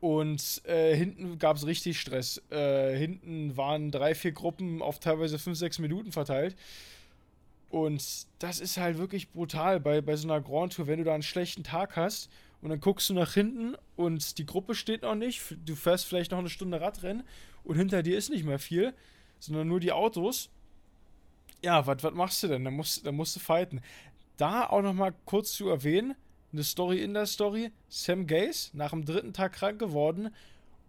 Und äh, hinten gab es richtig Stress. Äh, hinten waren drei, vier Gruppen auf teilweise fünf, sechs Minuten verteilt. Und das ist halt wirklich brutal bei, bei so einer Grand Tour, wenn du da einen schlechten Tag hast und dann guckst du nach hinten und die Gruppe steht noch nicht. Du fährst vielleicht noch eine Stunde Radrennen und hinter dir ist nicht mehr viel, sondern nur die Autos. Ja, was machst du denn? Da musst, da musst du fighten. Da auch noch mal kurz zu erwähnen, eine Story in der Story. Sam Gaze, nach dem dritten Tag krank geworden.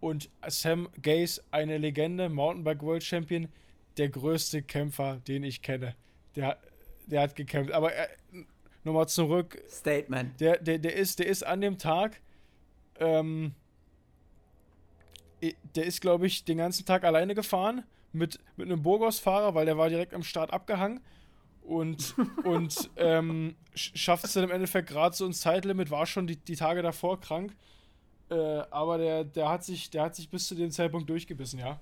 Und Sam Gaze, eine Legende, Mountainbike World Champion, der größte Kämpfer, den ich kenne. Der, der hat gekämpft. Aber er, nochmal zurück. Statement. Der, der, der, ist, der ist an dem Tag, ähm, der ist, glaube ich, den ganzen Tag alleine gefahren mit, mit einem Burgos-Fahrer, weil der war direkt am Start abgehangen und, *laughs* und ähm, sch- schafft es dann im Endeffekt gerade so ins Zeitlimit, war schon die, die Tage davor krank. Äh, aber der, der, hat sich, der hat sich bis zu dem Zeitpunkt durchgebissen, ja.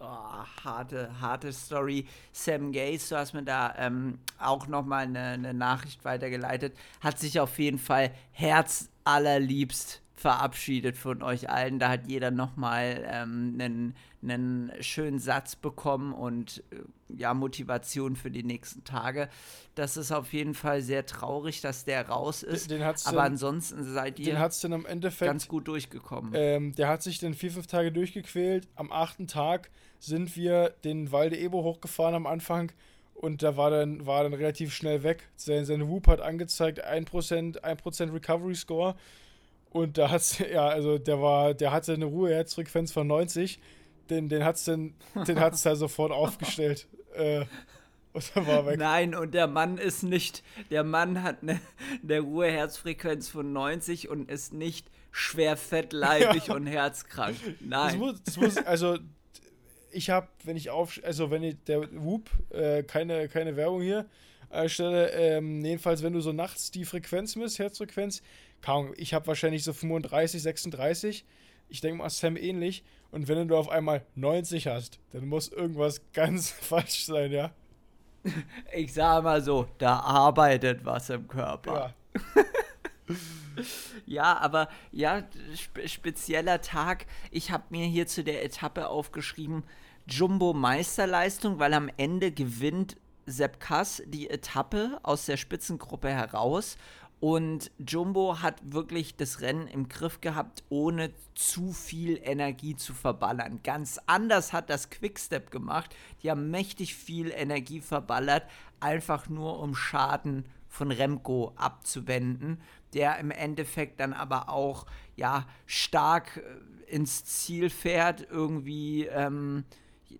Oh, harte, harte Story. Sam Gaze, du hast mir da ähm, auch nochmal eine, eine Nachricht weitergeleitet, hat sich auf jeden Fall herzallerliebst verabschiedet von euch allen. Da hat jeder nochmal ähm, einen, einen schönen Satz bekommen und äh, ja, Motivation für die nächsten Tage. Das ist auf jeden Fall sehr traurig, dass der raus ist. Den hat's Aber dann- ansonsten seid Den ihr hat es dann am Endeffekt ganz gut durchgekommen. Ähm, der hat sich dann vier, fünf Tage durchgequält. Am achten Tag sind wir den Val de Ebo hochgefahren am Anfang und da war dann, war dann relativ schnell weg. Sein, seine Whoop hat angezeigt 1%, 1% Recovery Score und da hat's, *laughs* ja, also der war, der hatte eine Ruheherzfrequenz von 90. Den, den hat's dann, den hat's da sofort aufgestellt. *laughs* Äh, und dann war weg. Nein, und der Mann ist nicht, der Mann hat eine, eine Ruheherzfrequenz von 90 und ist nicht schwer fettleibig und herzkrank. Das Nein. muss, das muss, also ich habe, wenn ich auf, also wenn ich, der Whoop, äh, keine, keine Werbung hier an der Stelle, ähm, jedenfalls, wenn du so nachts die Frequenz misst, Herzfrequenz, kaum, ich habe wahrscheinlich so 35, 36, ich denke mal Sam ähnlich, und wenn du auf einmal 90 hast, dann muss irgendwas *laughs* ganz falsch sein, ja? Ich sag mal so, da arbeitet was im Körper. Ja. *laughs* Ja, aber ja, spe spezieller Tag. Ich habe mir hier zu der Etappe aufgeschrieben, Jumbo Meisterleistung, weil am Ende gewinnt Sepp Kass die Etappe aus der Spitzengruppe heraus und Jumbo hat wirklich das Rennen im Griff gehabt, ohne zu viel Energie zu verballern. Ganz anders hat das Quickstep gemacht. Die haben mächtig viel Energie verballert, einfach nur um Schaden von Remco abzuwenden, der im Endeffekt dann aber auch ja stark äh, ins Ziel fährt, irgendwie ähm,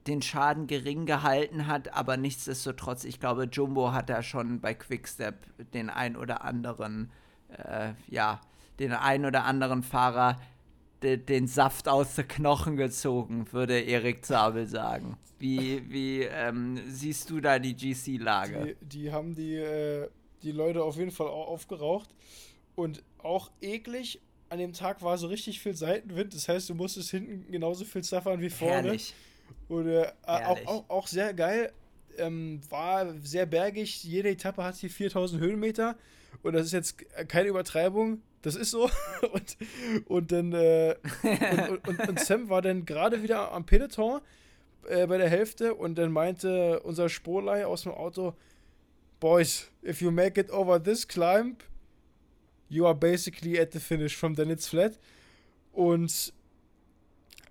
den Schaden gering gehalten hat, aber nichtsdestotrotz, ich glaube, Jumbo hat da schon bei Quickstep den ein oder anderen, äh, ja, den ein oder anderen Fahrer de, den Saft aus den Knochen gezogen, würde Erik Zabel sagen. Wie, wie ähm, siehst du da die GC-Lage? Die, die, haben die, äh, die Leute auf jeden Fall auch aufgeraucht und auch eklig. An dem Tag war so richtig viel Seitenwind, das heißt, du musstest hinten genauso viel zaffern wie vorne. Herrlich. Oder äh, auch, auch, auch sehr geil. Ähm, war sehr bergig. Jede Etappe hat hier 4000 Höhenmeter. Und das ist jetzt keine Übertreibung. Das ist so. *laughs* und, und dann. Äh, und, und, und, Sam war dann gerade wieder am Peloton äh, bei der Hälfte. Und dann meinte unser Spurlei aus dem Auto: Boys, if you make it over this climb, you are basically at the finish from then it's flat. Und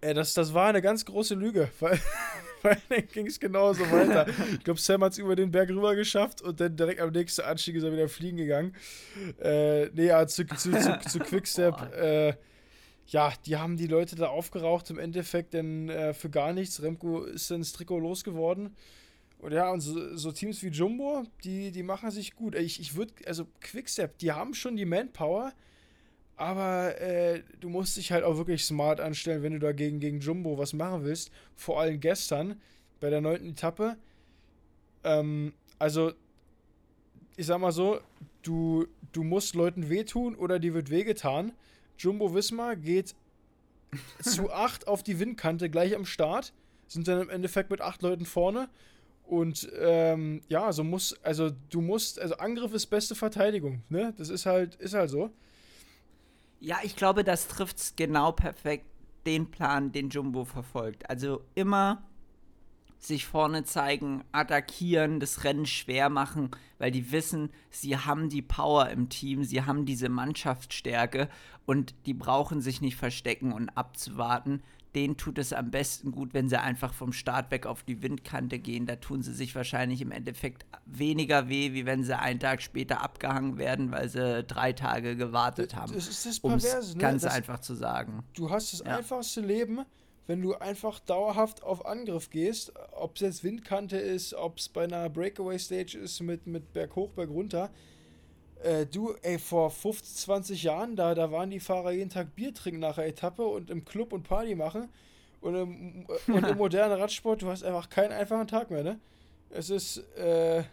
Ey, das, das war eine ganz große Lüge, weil, weil dann ging es genauso weiter. Ich glaube, Sam hat es über den Berg rüber geschafft und dann direkt am nächsten Anstieg ist er wieder fliegen gegangen. Äh, nee, ja, zu, zu, zu, zu Quickstep. *laughs* Äh, ja, die haben die Leute da aufgeraucht im Endeffekt, denn äh, für gar nichts. Remco ist dann das Trikot losgeworden. Und ja, und so, so, Teams wie Jumbo, die, die machen sich gut. Ich, ich würde, also Quickstep, die haben schon die Manpower, aber äh, du musst dich halt auch wirklich smart anstellen, wenn du dagegen gegen Jumbo was machen willst. Vor allem gestern bei der neunten Etappe. Ähm, also, ich sag mal so, du, du musst Leuten wehtun oder die wird wehgetan. Jumbo Wismar geht *laughs* zu acht auf die Windkante gleich am Start. Sind dann im Endeffekt mit acht Leuten vorne. Und ähm, ja, so muss, also du musst, also Angriff ist beste Verteidigung, ne? Das ist halt, ist halt so. Ja, ich glaube, das trifft genau perfekt den Plan, den Jumbo verfolgt. Also immer sich vorne zeigen, attackieren, das Rennen schwer machen, weil die wissen, sie haben die Power im Team, sie haben diese Mannschaftsstärke und die brauchen sich nicht verstecken und abzuwarten, denen tut es am besten gut, wenn sie einfach vom Start weg auf die Windkante gehen. Da tun sie sich wahrscheinlich im Endeffekt weniger weh, wie wenn sie einen Tag später abgehangen werden, weil sie drei Tage gewartet haben. Das ist das Perverse, ne? Ganz das, einfach zu sagen. Du hast das ja. einfachste Leben, wenn du einfach dauerhaft auf Angriff gehst, ob es jetzt Windkante ist, ob es bei einer Breakaway Stage ist mit, mit Berg hoch, Berg runter. Äh, du, ey, vor 15, 20 Jahren, da, da waren die Fahrer jeden Tag Bier trinken nach der Etappe und im Club und Party machen. Und im, und im *laughs* modernen Radsport, du hast einfach keinen einfachen Tag mehr, ne? Es ist, äh,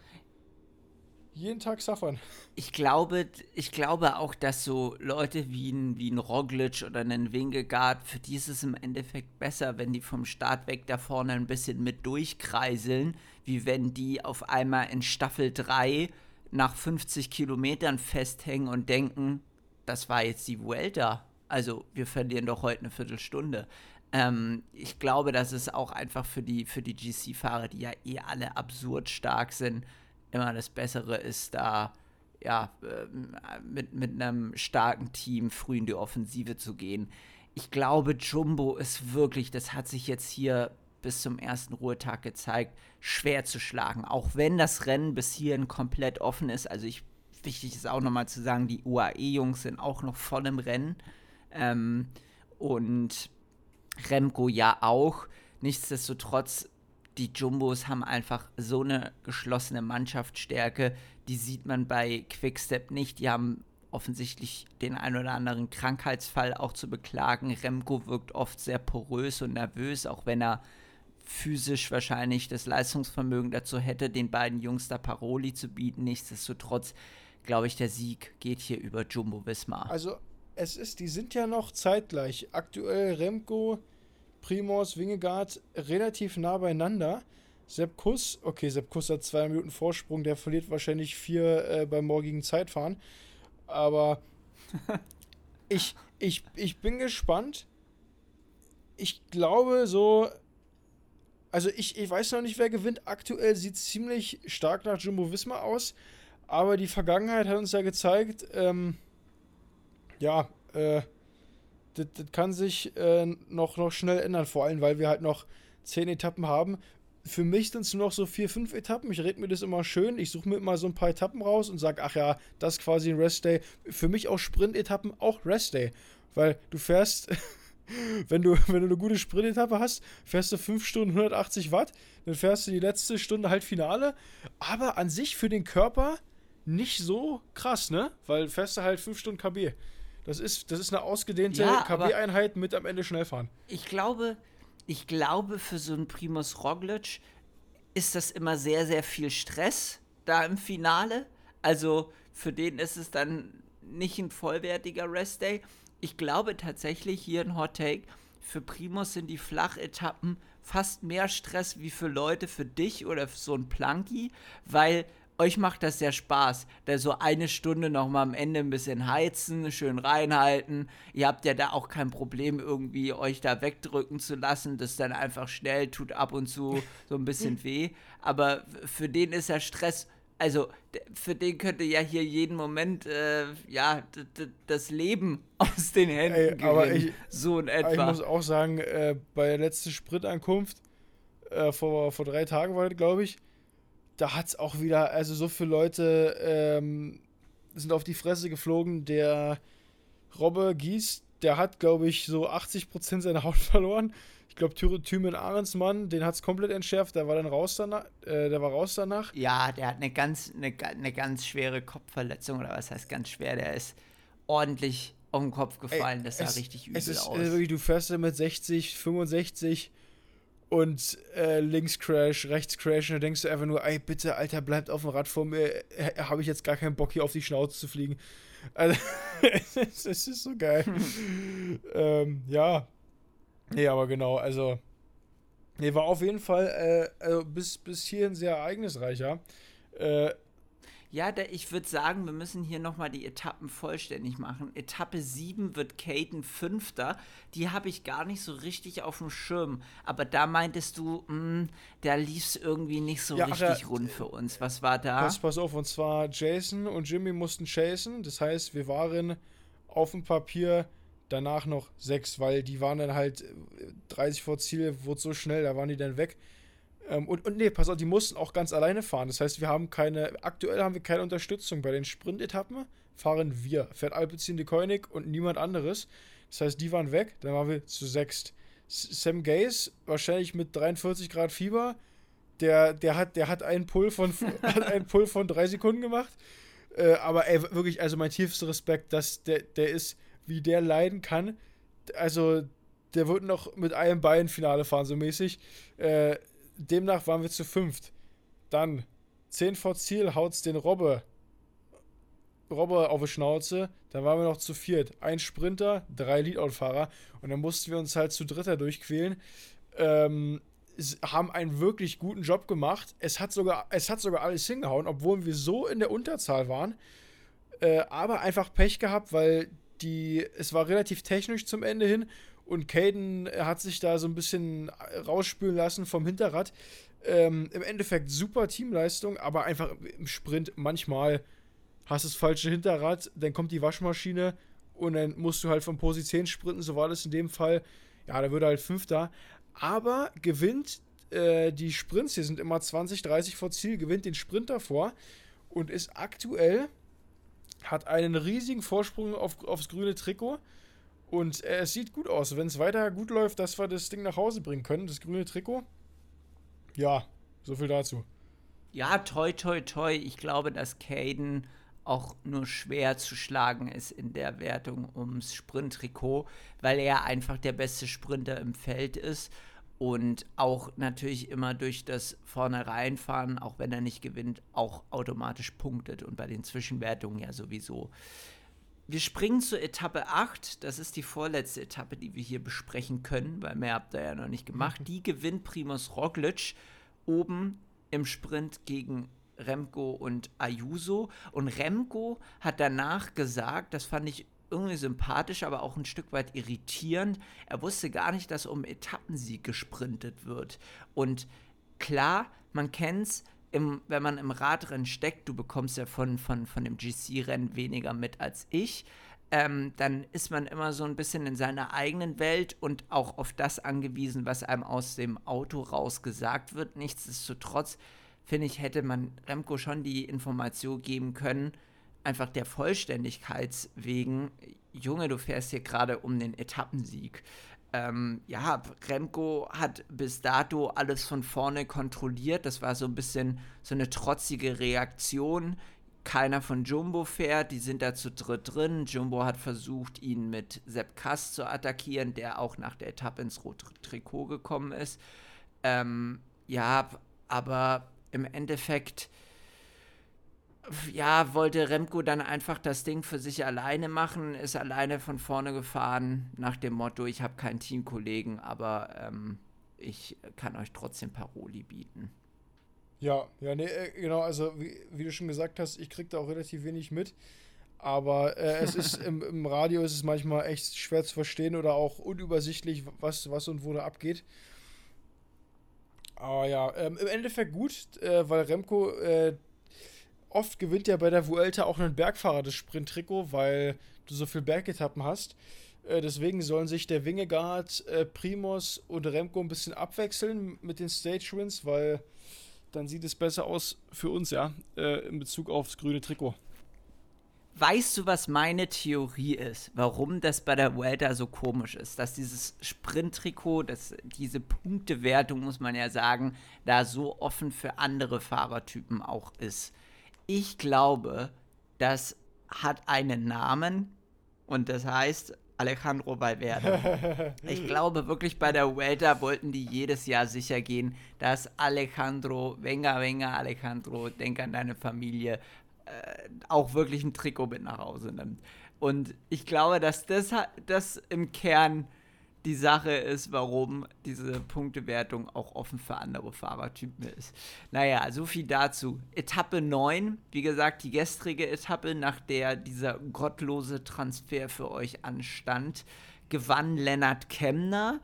jeden Tag suffern. Ich glaube, ich glaube auch, dass so Leute wie ein, wie ein Roglic oder ein Wingegaard, für die ist es im Endeffekt besser, wenn die vom Start weg da vorne ein bisschen mit durchkreiseln, wie wenn die auf einmal in Staffel 3 nach 50 Kilometern festhängen und denken, das war jetzt die Vuelta. Also wir verlieren doch heute eine Viertelstunde. Ähm, ich glaube, dass es auch einfach für die, für die GC-Fahrer, die ja eh alle absurd stark sind, immer das Bessere ist, da ja, ähm, mit, mit einem starken Team früh in die Offensive zu gehen. Ich glaube, Jumbo ist wirklich, das hat sich jetzt hier bis zum ersten Ruhetag gezeigt, schwer zu schlagen. Auch wenn das Rennen bis hierhin komplett offen ist. Also ich, wichtig ist auch nochmal zu sagen, die UAE-Jungs sind auch noch voll im Rennen. Ähm, und Remco ja auch. Nichtsdestotrotz, die Jumbos haben einfach so eine geschlossene Mannschaftsstärke. Die sieht man bei Quickstep nicht. Die haben offensichtlich den ein oder anderen Krankheitsfall auch zu beklagen. Remco wirkt oft sehr porös und nervös, auch wenn er physisch wahrscheinlich das Leistungsvermögen dazu hätte, den beiden Jungs da Paroli zu bieten. Nichtsdestotrotz glaube ich, der Sieg geht hier über Jumbo Wismar. Also es ist, die sind ja noch zeitgleich. Aktuell Remco, Primos, Wingegaard relativ nah beieinander. Sepp Kuss, okay, Sepp Kuss hat zwei Minuten Vorsprung, der verliert wahrscheinlich vier äh, beim morgigen Zeitfahren. Aber *laughs* ich, ich, ich bin gespannt. Ich glaube so. Also ich, ich weiß noch nicht, wer gewinnt. Aktuell sieht es ziemlich stark nach Jumbo Visma aus. Aber die Vergangenheit hat uns ja gezeigt, ähm, ja, äh, das, das kann sich äh, noch, noch schnell ändern, vor allem, weil wir halt noch zehn Etappen haben. Für mich sind es nur noch so vier, fünf Etappen. Ich rede mir das immer schön. Ich suche mir immer so ein paar Etappen raus und sage, ach ja, das ist quasi ein Rest-Day. Für mich auch Sprint-Etappen auch Rest-Day. Weil du fährst, *laughs* wenn du, *laughs* wenn du eine gute Sprint-Etappe hast, fährst du 5 Stunden 180 Watt, dann fährst du die letzte Stunde halt Finale. Aber an sich für den Körper nicht so krass, ne? Weil fährst du halt 5 Stunden KB. Das ist, das ist eine ausgedehnte Ja, KB-Einheit mit am Ende schnell fahren. Ich glaube, ich glaube, für so einen Primus Roglic ist das immer sehr, sehr viel Stress da im Finale. Also für den ist es dann nicht ein vollwertiger Rest-Day. Ich glaube tatsächlich, hier ein Hot Take, für Primus sind die Flachetappen fast mehr Stress wie für Leute, für dich oder für so ein Planky, weil euch macht das sehr Spaß, da so eine Stunde noch mal am Ende ein bisschen heizen, schön reinhalten. Ihr habt ja da auch kein Problem, irgendwie euch da wegdrücken zu lassen. Das dann einfach schnell, tut ab und zu so ein bisschen *laughs* weh. Aber für den ist ja Stress. Also für den könnte ja hier jeden Moment äh, ja das Leben *laughs* aus den Händen Ey, aber gerinnen. ich- so in Aber ich etwa. muss auch sagen, äh, bei der letzten Sprintankunft, äh, vor, vor drei Tagen war das, glaube ich, da hat es auch wieder, also so viele Leute ähm, sind auf die Fresse geflogen. Der Robbe Gies, der hat, glaube ich, so 80% seiner Haut *laughs* verloren. Ich glaube, Thymen Ahrensmann, den hat es komplett entschärft, der war dann raus danach. Äh, der war raus danach. Ja, der hat eine ganz, eine, eine ganz schwere Kopfverletzung oder was heißt ganz schwer? Der ist ordentlich auf den Kopf gefallen. das sah es, richtig übel es ist aus. Äh, wirklich, du fährst da mit 60, 65 und äh, links Crash, rechts Crash und dann denkst du einfach nur, ey, bitte, Alter, bleibt auf dem Rad vor mir. Äh, Habe ich jetzt gar keinen Bock, hier auf die Schnauze zu fliegen. *laughs* Also, es, *laughs* ist, es ist so geil. *laughs* ähm, ja. Nee, aber genau, also. Nee, war auf jeden Fall äh, also bis, bis hierhin sehr ereignisreicher. Äh, Ja, da, ich würde sagen, wir müssen hier nochmal die Etappen vollständig machen. Etappe 7 wird Caden Fünfter. Die habe ich gar nicht so richtig auf dem Schirm. Aber da meintest du, mh, da lief es irgendwie nicht so Ja, richtig aber- rund für uns. Was war da? Pass, pass auf, und zwar Jason und Jimmy mussten chasen. Das heißt, wir waren auf dem Papier danach noch sechs, weil die waren dann halt äh, 30 vor Ziel, wurde so schnell, da waren die dann weg. Ähm, und, und nee, pass auf, die mussten auch ganz alleine fahren. Das heißt, wir haben keine, aktuell haben wir keine Unterstützung. Bei den Sprintetappen fahren wir, fährt Alpecin de Koenig und niemand anderes. Das heißt, die waren weg, dann waren wir zu sechst. Sam Gaze, wahrscheinlich mit 43 Grad Fieber, der, der, hat, der hat einen Pull von, *laughs* *laughs* hat einen Pull von drei Sekunden gemacht. Äh, aber ey, wirklich, also mein tiefster Respekt, dass der, der ist, wie der leiden kann. Also, der wird noch mit einem Bein Finale fahren, so mäßig. Äh, demnach waren wir zu fünft. Dann 10 vor Ziel haut's den Robbe. Robbe auf die Schnauze. Dann waren wir noch zu viert. Ein Sprinter, drei Leadout-Fahrer. Und dann mussten wir uns halt zu dritter durchquälen. Ähm, haben einen wirklich guten Job gemacht. Es hat sogar, es hat sogar alles hingehauen, obwohl wir so in der Unterzahl waren. Äh, aber einfach Pech gehabt, weil die, es war relativ technisch zum Ende hin und Caden hat sich da so ein bisschen rausspülen lassen vom Hinterrad. Ähm, Im Endeffekt super Teamleistung, aber einfach im Sprint manchmal hast du das falsche Hinterrad, dann kommt die Waschmaschine und dann musst du halt von Position sprinten, so war das in dem Fall. Ja, da würde halt Fünfter. Aber gewinnt äh, die Sprints, hier sind immer 20, 30 vor Ziel, gewinnt den Sprint davor und ist aktuell, hat einen riesigen Vorsprung auf, aufs grüne Trikot. Und äh, es sieht gut aus. Wenn es weiter gut läuft, dass wir das Ding nach Hause bringen können, das grüne Trikot. Ja, so viel dazu. Ja, toi, toi, toi. Ich glaube, dass Caden auch nur schwer zu schlagen ist in der Wertung ums Sprinttrikot, weil er einfach der beste Sprinter im Feld ist und auch natürlich immer durch das Vorne-Reinfahren, auch wenn er nicht gewinnt, auch automatisch punktet und bei den Zwischenwertungen ja sowieso. Wir springen zur Etappe 8. Das ist die vorletzte Etappe, die wir hier besprechen können, weil mehr habt ihr ja noch nicht gemacht. Die gewinnt Primus Roglic oben im Sprint gegen Remco und Ayuso. Und Remco hat danach gesagt, das fand ich irgendwie sympathisch, aber auch ein Stück weit irritierend. Er wusste gar nicht, dass um Etappensieg gesprintet wird. Und klar, man kennt's, im, wenn man im Radrennen steckt, du bekommst ja von, von, von dem GC-Rennen weniger mit als ich, ähm, dann ist man immer so ein bisschen in seiner eigenen Welt und auch auf das angewiesen, was einem aus dem Auto raus gesagt wird. Nichtsdestotrotz, finde ich, hätte man Remco schon die Information geben können, einfach der Vollständigkeit wegen, Junge, du fährst hier gerade um den Etappensieg. Ähm, ja, Remco hat bis dato alles von vorne kontrolliert. Das war so ein bisschen so eine trotzige Reaktion. Keiner von Jumbo fährt, die sind da zu dritt drin. Jumbo hat versucht, ihn mit Sepp Kass zu attackieren, der auch nach der Etappe ins rote Trikot gekommen ist. Ähm, ja, aber im Endeffekt ja, wollte Remco dann einfach das Ding für sich alleine machen, ist alleine von vorne gefahren, nach dem Motto, ich habe keinen Teamkollegen, aber ähm, ich kann euch trotzdem Paroli bieten. Ja, ja, nee, äh, genau, also wie, wie, du schon gesagt hast, ich krieg da auch relativ wenig mit. Aber äh, es ist *laughs* im, im, Radio ist es manchmal echt schwer zu verstehen oder auch unübersichtlich, was, was und wo da abgeht. Aber ja, ähm, im Endeffekt gut, äh, weil Remco äh, oft gewinnt ja bei der Vuelta auch ein Bergfahrer das Sprint-Trikot, weil du so viel Bergetappen hast. Äh, deswegen sollen sich der Wingegaard, äh, Primos und Remco ein bisschen abwechseln mit den Stage-Wins, weil dann sieht es besser aus für uns, ja, äh, in Bezug aufs grüne Trikot. Weißt du, was meine Theorie ist, warum das bei der Vuelta so komisch ist? Dass dieses Sprint-Trikot, diese Punktewertung, muss man ja sagen, da so offen für andere Fahrertypen auch ist. Ich glaube, das hat einen Namen und das heißt Alejandro Valverde. *laughs* ich glaube wirklich bei der Vuelta wollten die jedes Jahr sicher gehen, dass Alejandro, venga, venga, Alejandro, denk an deine Familie, äh, auch wirklich ein Trikot mit nach Hause nimmt. Und ich glaube, dass das, das im Kern die Sache ist, warum diese Punktewertung auch offen für andere Fahrertypen ist. Naja, so viel dazu. Etappe 9, wie gesagt, die gestrige Etappe, nach der dieser gottlose Transfer für euch anstand, gewann Lennart Kemner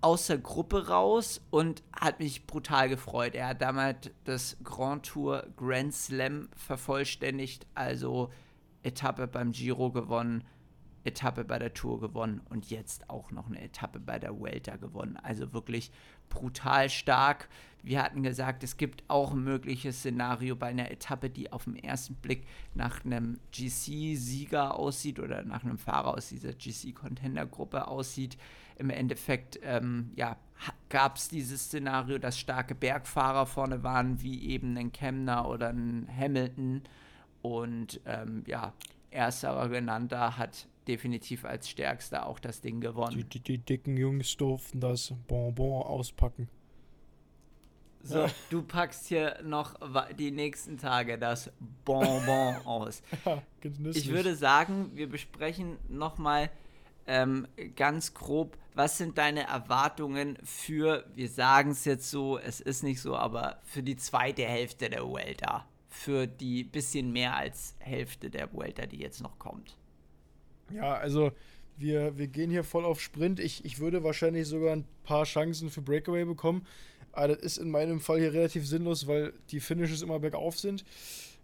aus der Gruppe raus und hat mich brutal gefreut. Er hat damals das Grand Tour Grand Slam vervollständigt, also Etappe beim Giro gewonnen Etappe bei der Tour gewonnen und jetzt auch noch eine Etappe bei der Vuelta gewonnen. Also wirklich brutal stark. Wir hatten gesagt, es gibt auch ein mögliches Szenario bei einer Etappe, die auf den ersten Blick nach einem GC-Sieger aussieht oder nach einem Fahrer aus dieser GC-Contender-Gruppe aussieht. Im Endeffekt ähm, ja, gab es dieses Szenario, dass starke Bergfahrer vorne waren, wie eben ein Kemner oder ein Hamilton. Und ähm, ja, erster genannter hat definitiv als stärkster auch das Ding gewonnen. Die, die, die dicken Jungs durften das Bonbon auspacken. So, du packst hier noch die nächsten Tage das Bonbon *laughs* aus. Ja, ich würde sagen, wir besprechen nochmal ähm, ganz grob, was sind deine Erwartungen für, wir sagen es jetzt so, es ist nicht so, aber für die zweite Hälfte der Vuelta? Für die bisschen mehr als Hälfte der Vuelta, die jetzt noch kommt. Ja, also wir, wir gehen hier voll auf Sprint. Ich, ich würde wahrscheinlich sogar ein paar Chancen für Breakaway bekommen. Aber das ist in meinem Fall hier relativ sinnlos, weil die Finishes immer bergauf sind.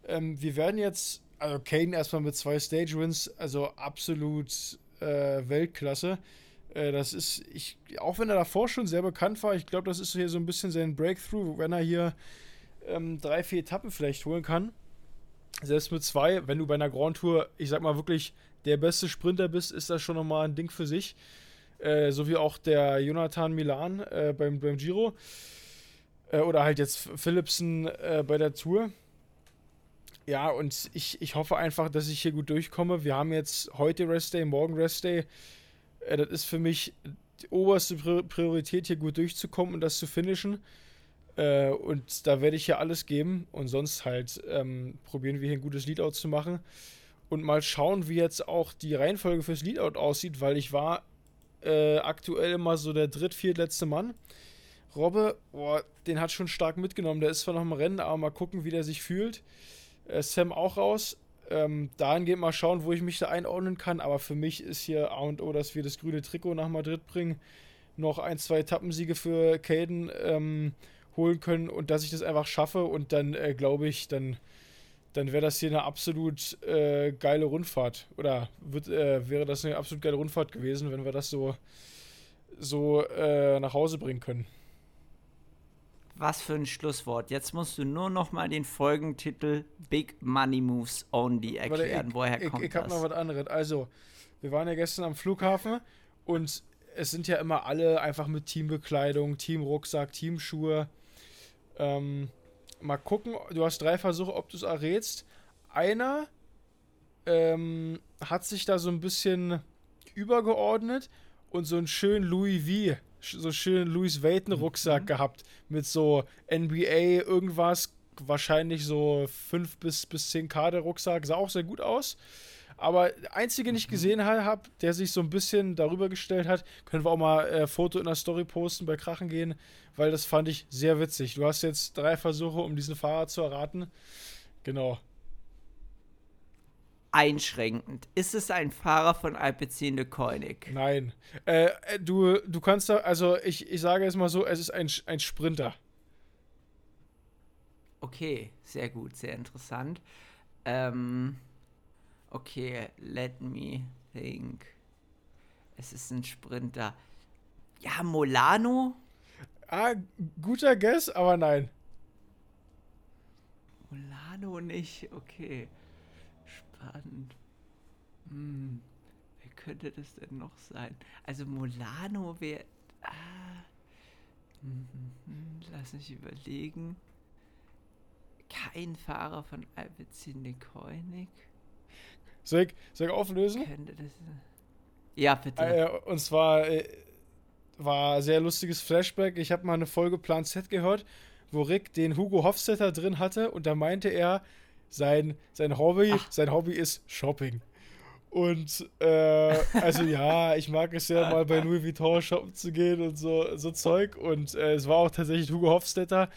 Ähm, wir werden jetzt, also Kane erstmal mit zwei Stage-Wins, also absolut äh, Weltklasse. Äh, das ist, ich, auch wenn er davor schon sehr bekannt war, ich glaube, das ist hier so ein bisschen sein Breakthrough, wenn er hier ähm, drei, vier Etappen vielleicht holen kann. Selbst mit zwei, wenn du bei einer Grand Tour, ich sag mal wirklich der beste Sprinter bist, ist das schon nochmal ein Ding für sich. Äh, so wie auch der Jonathan Milan äh, beim, beim Giro. Äh, oder halt jetzt Philipsen äh, bei der Tour. Ja, und ich, ich hoffe einfach, dass ich hier gut durchkomme. Wir haben jetzt heute Rest Day, morgen Rest Day. Äh, das ist für mich die oberste Priorität, hier gut durchzukommen und das zu finishen. Äh, und da werde ich hier alles geben. Und sonst halt ähm, probieren wir hier ein gutes Leadout zu machen und mal schauen, wie jetzt auch die Reihenfolge fürs Leadout aussieht, weil ich war äh, aktuell immer so der dritt-, viertletzte Mann. Robbe, boah, den hat schon stark mitgenommen. Der ist zwar noch im Rennen, aber mal gucken, wie der sich fühlt. Äh, Sam auch raus. Ähm, dahingehend mal schauen, wo ich mich da einordnen kann. Aber für mich ist hier A und O, dass wir das grüne Trikot nach Madrid bringen. Noch ein, zwei Etappensiege für Caden ähm, holen können und dass ich das einfach schaffe. Und dann äh, glaube ich, dann, dann wäre das hier eine absolut äh, geile Rundfahrt. Oder wird, äh, wäre das eine absolut geile Rundfahrt gewesen, wenn wir das so, so äh, nach Hause bringen können. Was für ein Schlusswort. Jetzt musst du nur noch mal den Folgentitel Big Money Moves Only erklären. ich, Woher ich, kommt ich, ich habe das? noch was anderes. Also, wir waren ja gestern am Flughafen und es sind ja immer alle einfach mit Teambekleidung, Teamrucksack, Teamschuhe. Ähm, mal gucken, du hast drei Versuche, ob du es errätst. Einer ähm, hat sich da so ein bisschen übergeordnet und so einen schönen Louis V, so schönen Louis Vuitton Rucksack Mhm. gehabt mit so NBA irgendwas, wahrscheinlich so 5 bis, bis 10k der Rucksack, sah auch sehr gut aus. Aber der einzige, den ich gesehen habe, der sich so ein bisschen darüber gestellt hat, können wir auch mal äh, Foto in der Story posten bei Krachen gehen, weil das fand ich sehr witzig. Du hast jetzt drei Versuche, um diesen Fahrer zu erraten. Genau. Einschränkend. Ist es ein Fahrer von Alpecin de Koenig? Nein. Äh, äh, du, du kannst da, also ich, ich sage es mal so, es ist ein, ein Sprinter. Okay, sehr gut, sehr interessant. Ähm, okay, let me think. Es ist ein Sprinter. Ja, Molano? Ah, guter Guess, aber nein. Molano nicht, okay. Spannend. Hm, wer könnte das denn noch sein? Also Molano wäre. Ah, hm, hm, hm, lass mich überlegen. Kein Fahrer von Alpecin de Koenig. Soll ich, soll ich auflösen? Ja, bitte. Äh, und zwar äh, war ein sehr lustiges Flashback. Ich habe mal eine Folge Plan Z gehört, wo Rick den Hugo Hofstetter drin hatte und da meinte er, sein, sein Hobby, Ach. sein Hobby ist Shopping. Und äh, *laughs* also ja, ich mag es ja mal bei Louis Vuitton shoppen zu gehen und so, so Zeug. Und äh, es war auch tatsächlich Hugo Hofstetter.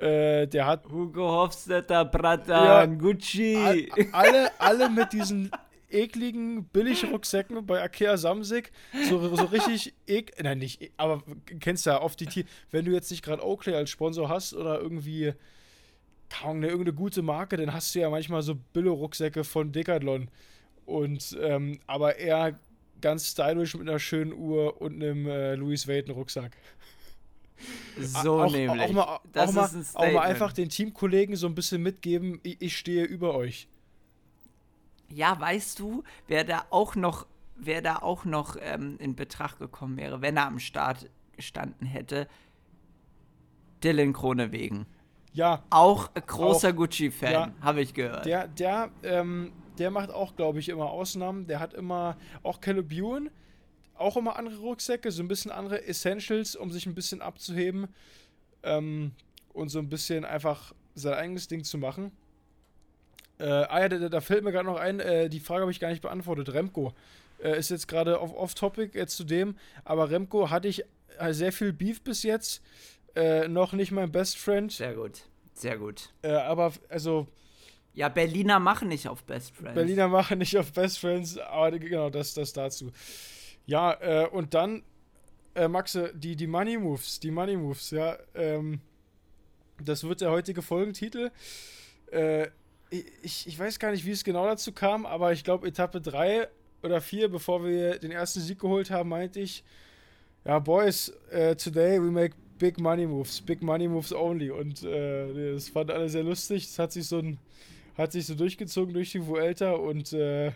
Äh, der hat Hugo Hofstetter, Bratan, Ja, Gucci. all, alle, alle mit diesen ekligen Billigrucksäcken bei Ikea Samsig. So, so richtig ek nein nicht aber kennst ja oft die Tier wenn du jetzt nicht gerade Oakley als Sponsor hast oder irgendwie kaum eine irgendeine gute Marke dann hast du ja manchmal so Billo-Rucksäcke von Decathlon. Und ähm, aber eher ganz stylisch mit einer schönen Uhr und einem äh, Louis Vuitton Rucksack so auch, nämlich. auch mal, das auch, mal, ist ein auch mal einfach den Teamkollegen so ein bisschen mitgeben ich, ich stehe über euch Ja, weißt du, wer da auch noch, wer da auch noch ähm, in Betracht gekommen wäre, wenn er am Start gestanden hätte? Dylan Kronewegen. ja Auch ein großer Gucci-Fan, ja. habe ich gehört. Der, der, ähm, der macht auch, glaube ich, immer Ausnahmen. Der hat immer auch Caleb Ewan, auch immer andere Rucksäcke, so ein bisschen andere Essentials, um sich ein bisschen abzuheben ähm, und so ein bisschen einfach sein eigenes Ding zu machen. Äh, ah ja, da, da fällt mir gerade noch ein, äh, die Frage habe ich gar nicht beantwortet. Remco äh, ist jetzt gerade Off-Topic jetzt zu dem, aber Remco hatte ich äh, sehr viel Beef bis jetzt. Äh, noch nicht mein Best Friend, Sehr gut, sehr gut. äh, aber also Ja, Berliner machen nicht auf Best Friends. Berliner machen nicht auf Best Friends, aber genau, das, das dazu. Ja, äh, und dann, äh, Maxe, die, die Money Moves, die Money Moves, ja, ähm, das wird der heutige Folgentitel. Äh, ich, ich weiß gar nicht, wie es genau dazu kam, aber ich glaube, Etappe 3 oder 4, bevor wir den ersten Sieg geholt haben, meinte ich, ja, Boys, äh, today we make big money moves, big money moves only. Und äh, das fanden alle sehr lustig. Das hat sich so ein, hat sich so durchgezogen durch die Vuelta und äh,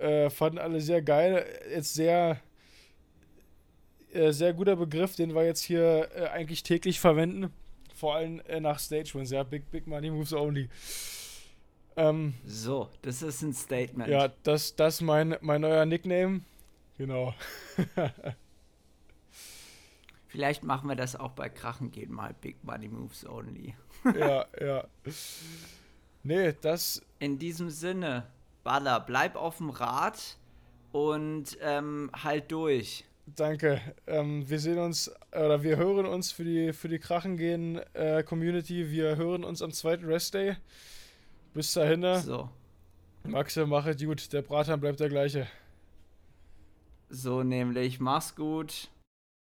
äh, fanden alle sehr geil. Jetzt sehr, äh, sehr guter Begriff, den wir jetzt hier äh, eigentlich täglich verwenden. Vor allem äh, nach Stage Wins, ja, Big, Big Money Moves Only. Ähm, So, das ist ein Statement. ja, das, das mein, mein neuer Nickname. Genau. *laughs* Vielleicht machen wir das auch bei Krachen gehen mal. Big Money Moves Only. ja, ja. *laughs* Nee, das, In diesem Sinne, Baller, bleib auf dem Rad und ähm, halt durch. danke. Ähm, wir sehen uns, oder wir hören uns für die, für die Krachengehen äh, Community. Wir hören uns am zweiten Rest Day. Bis dahin. So. Maxe, mache gut. Der Bratan bleibt der gleiche. So nämlich. Mach's gut.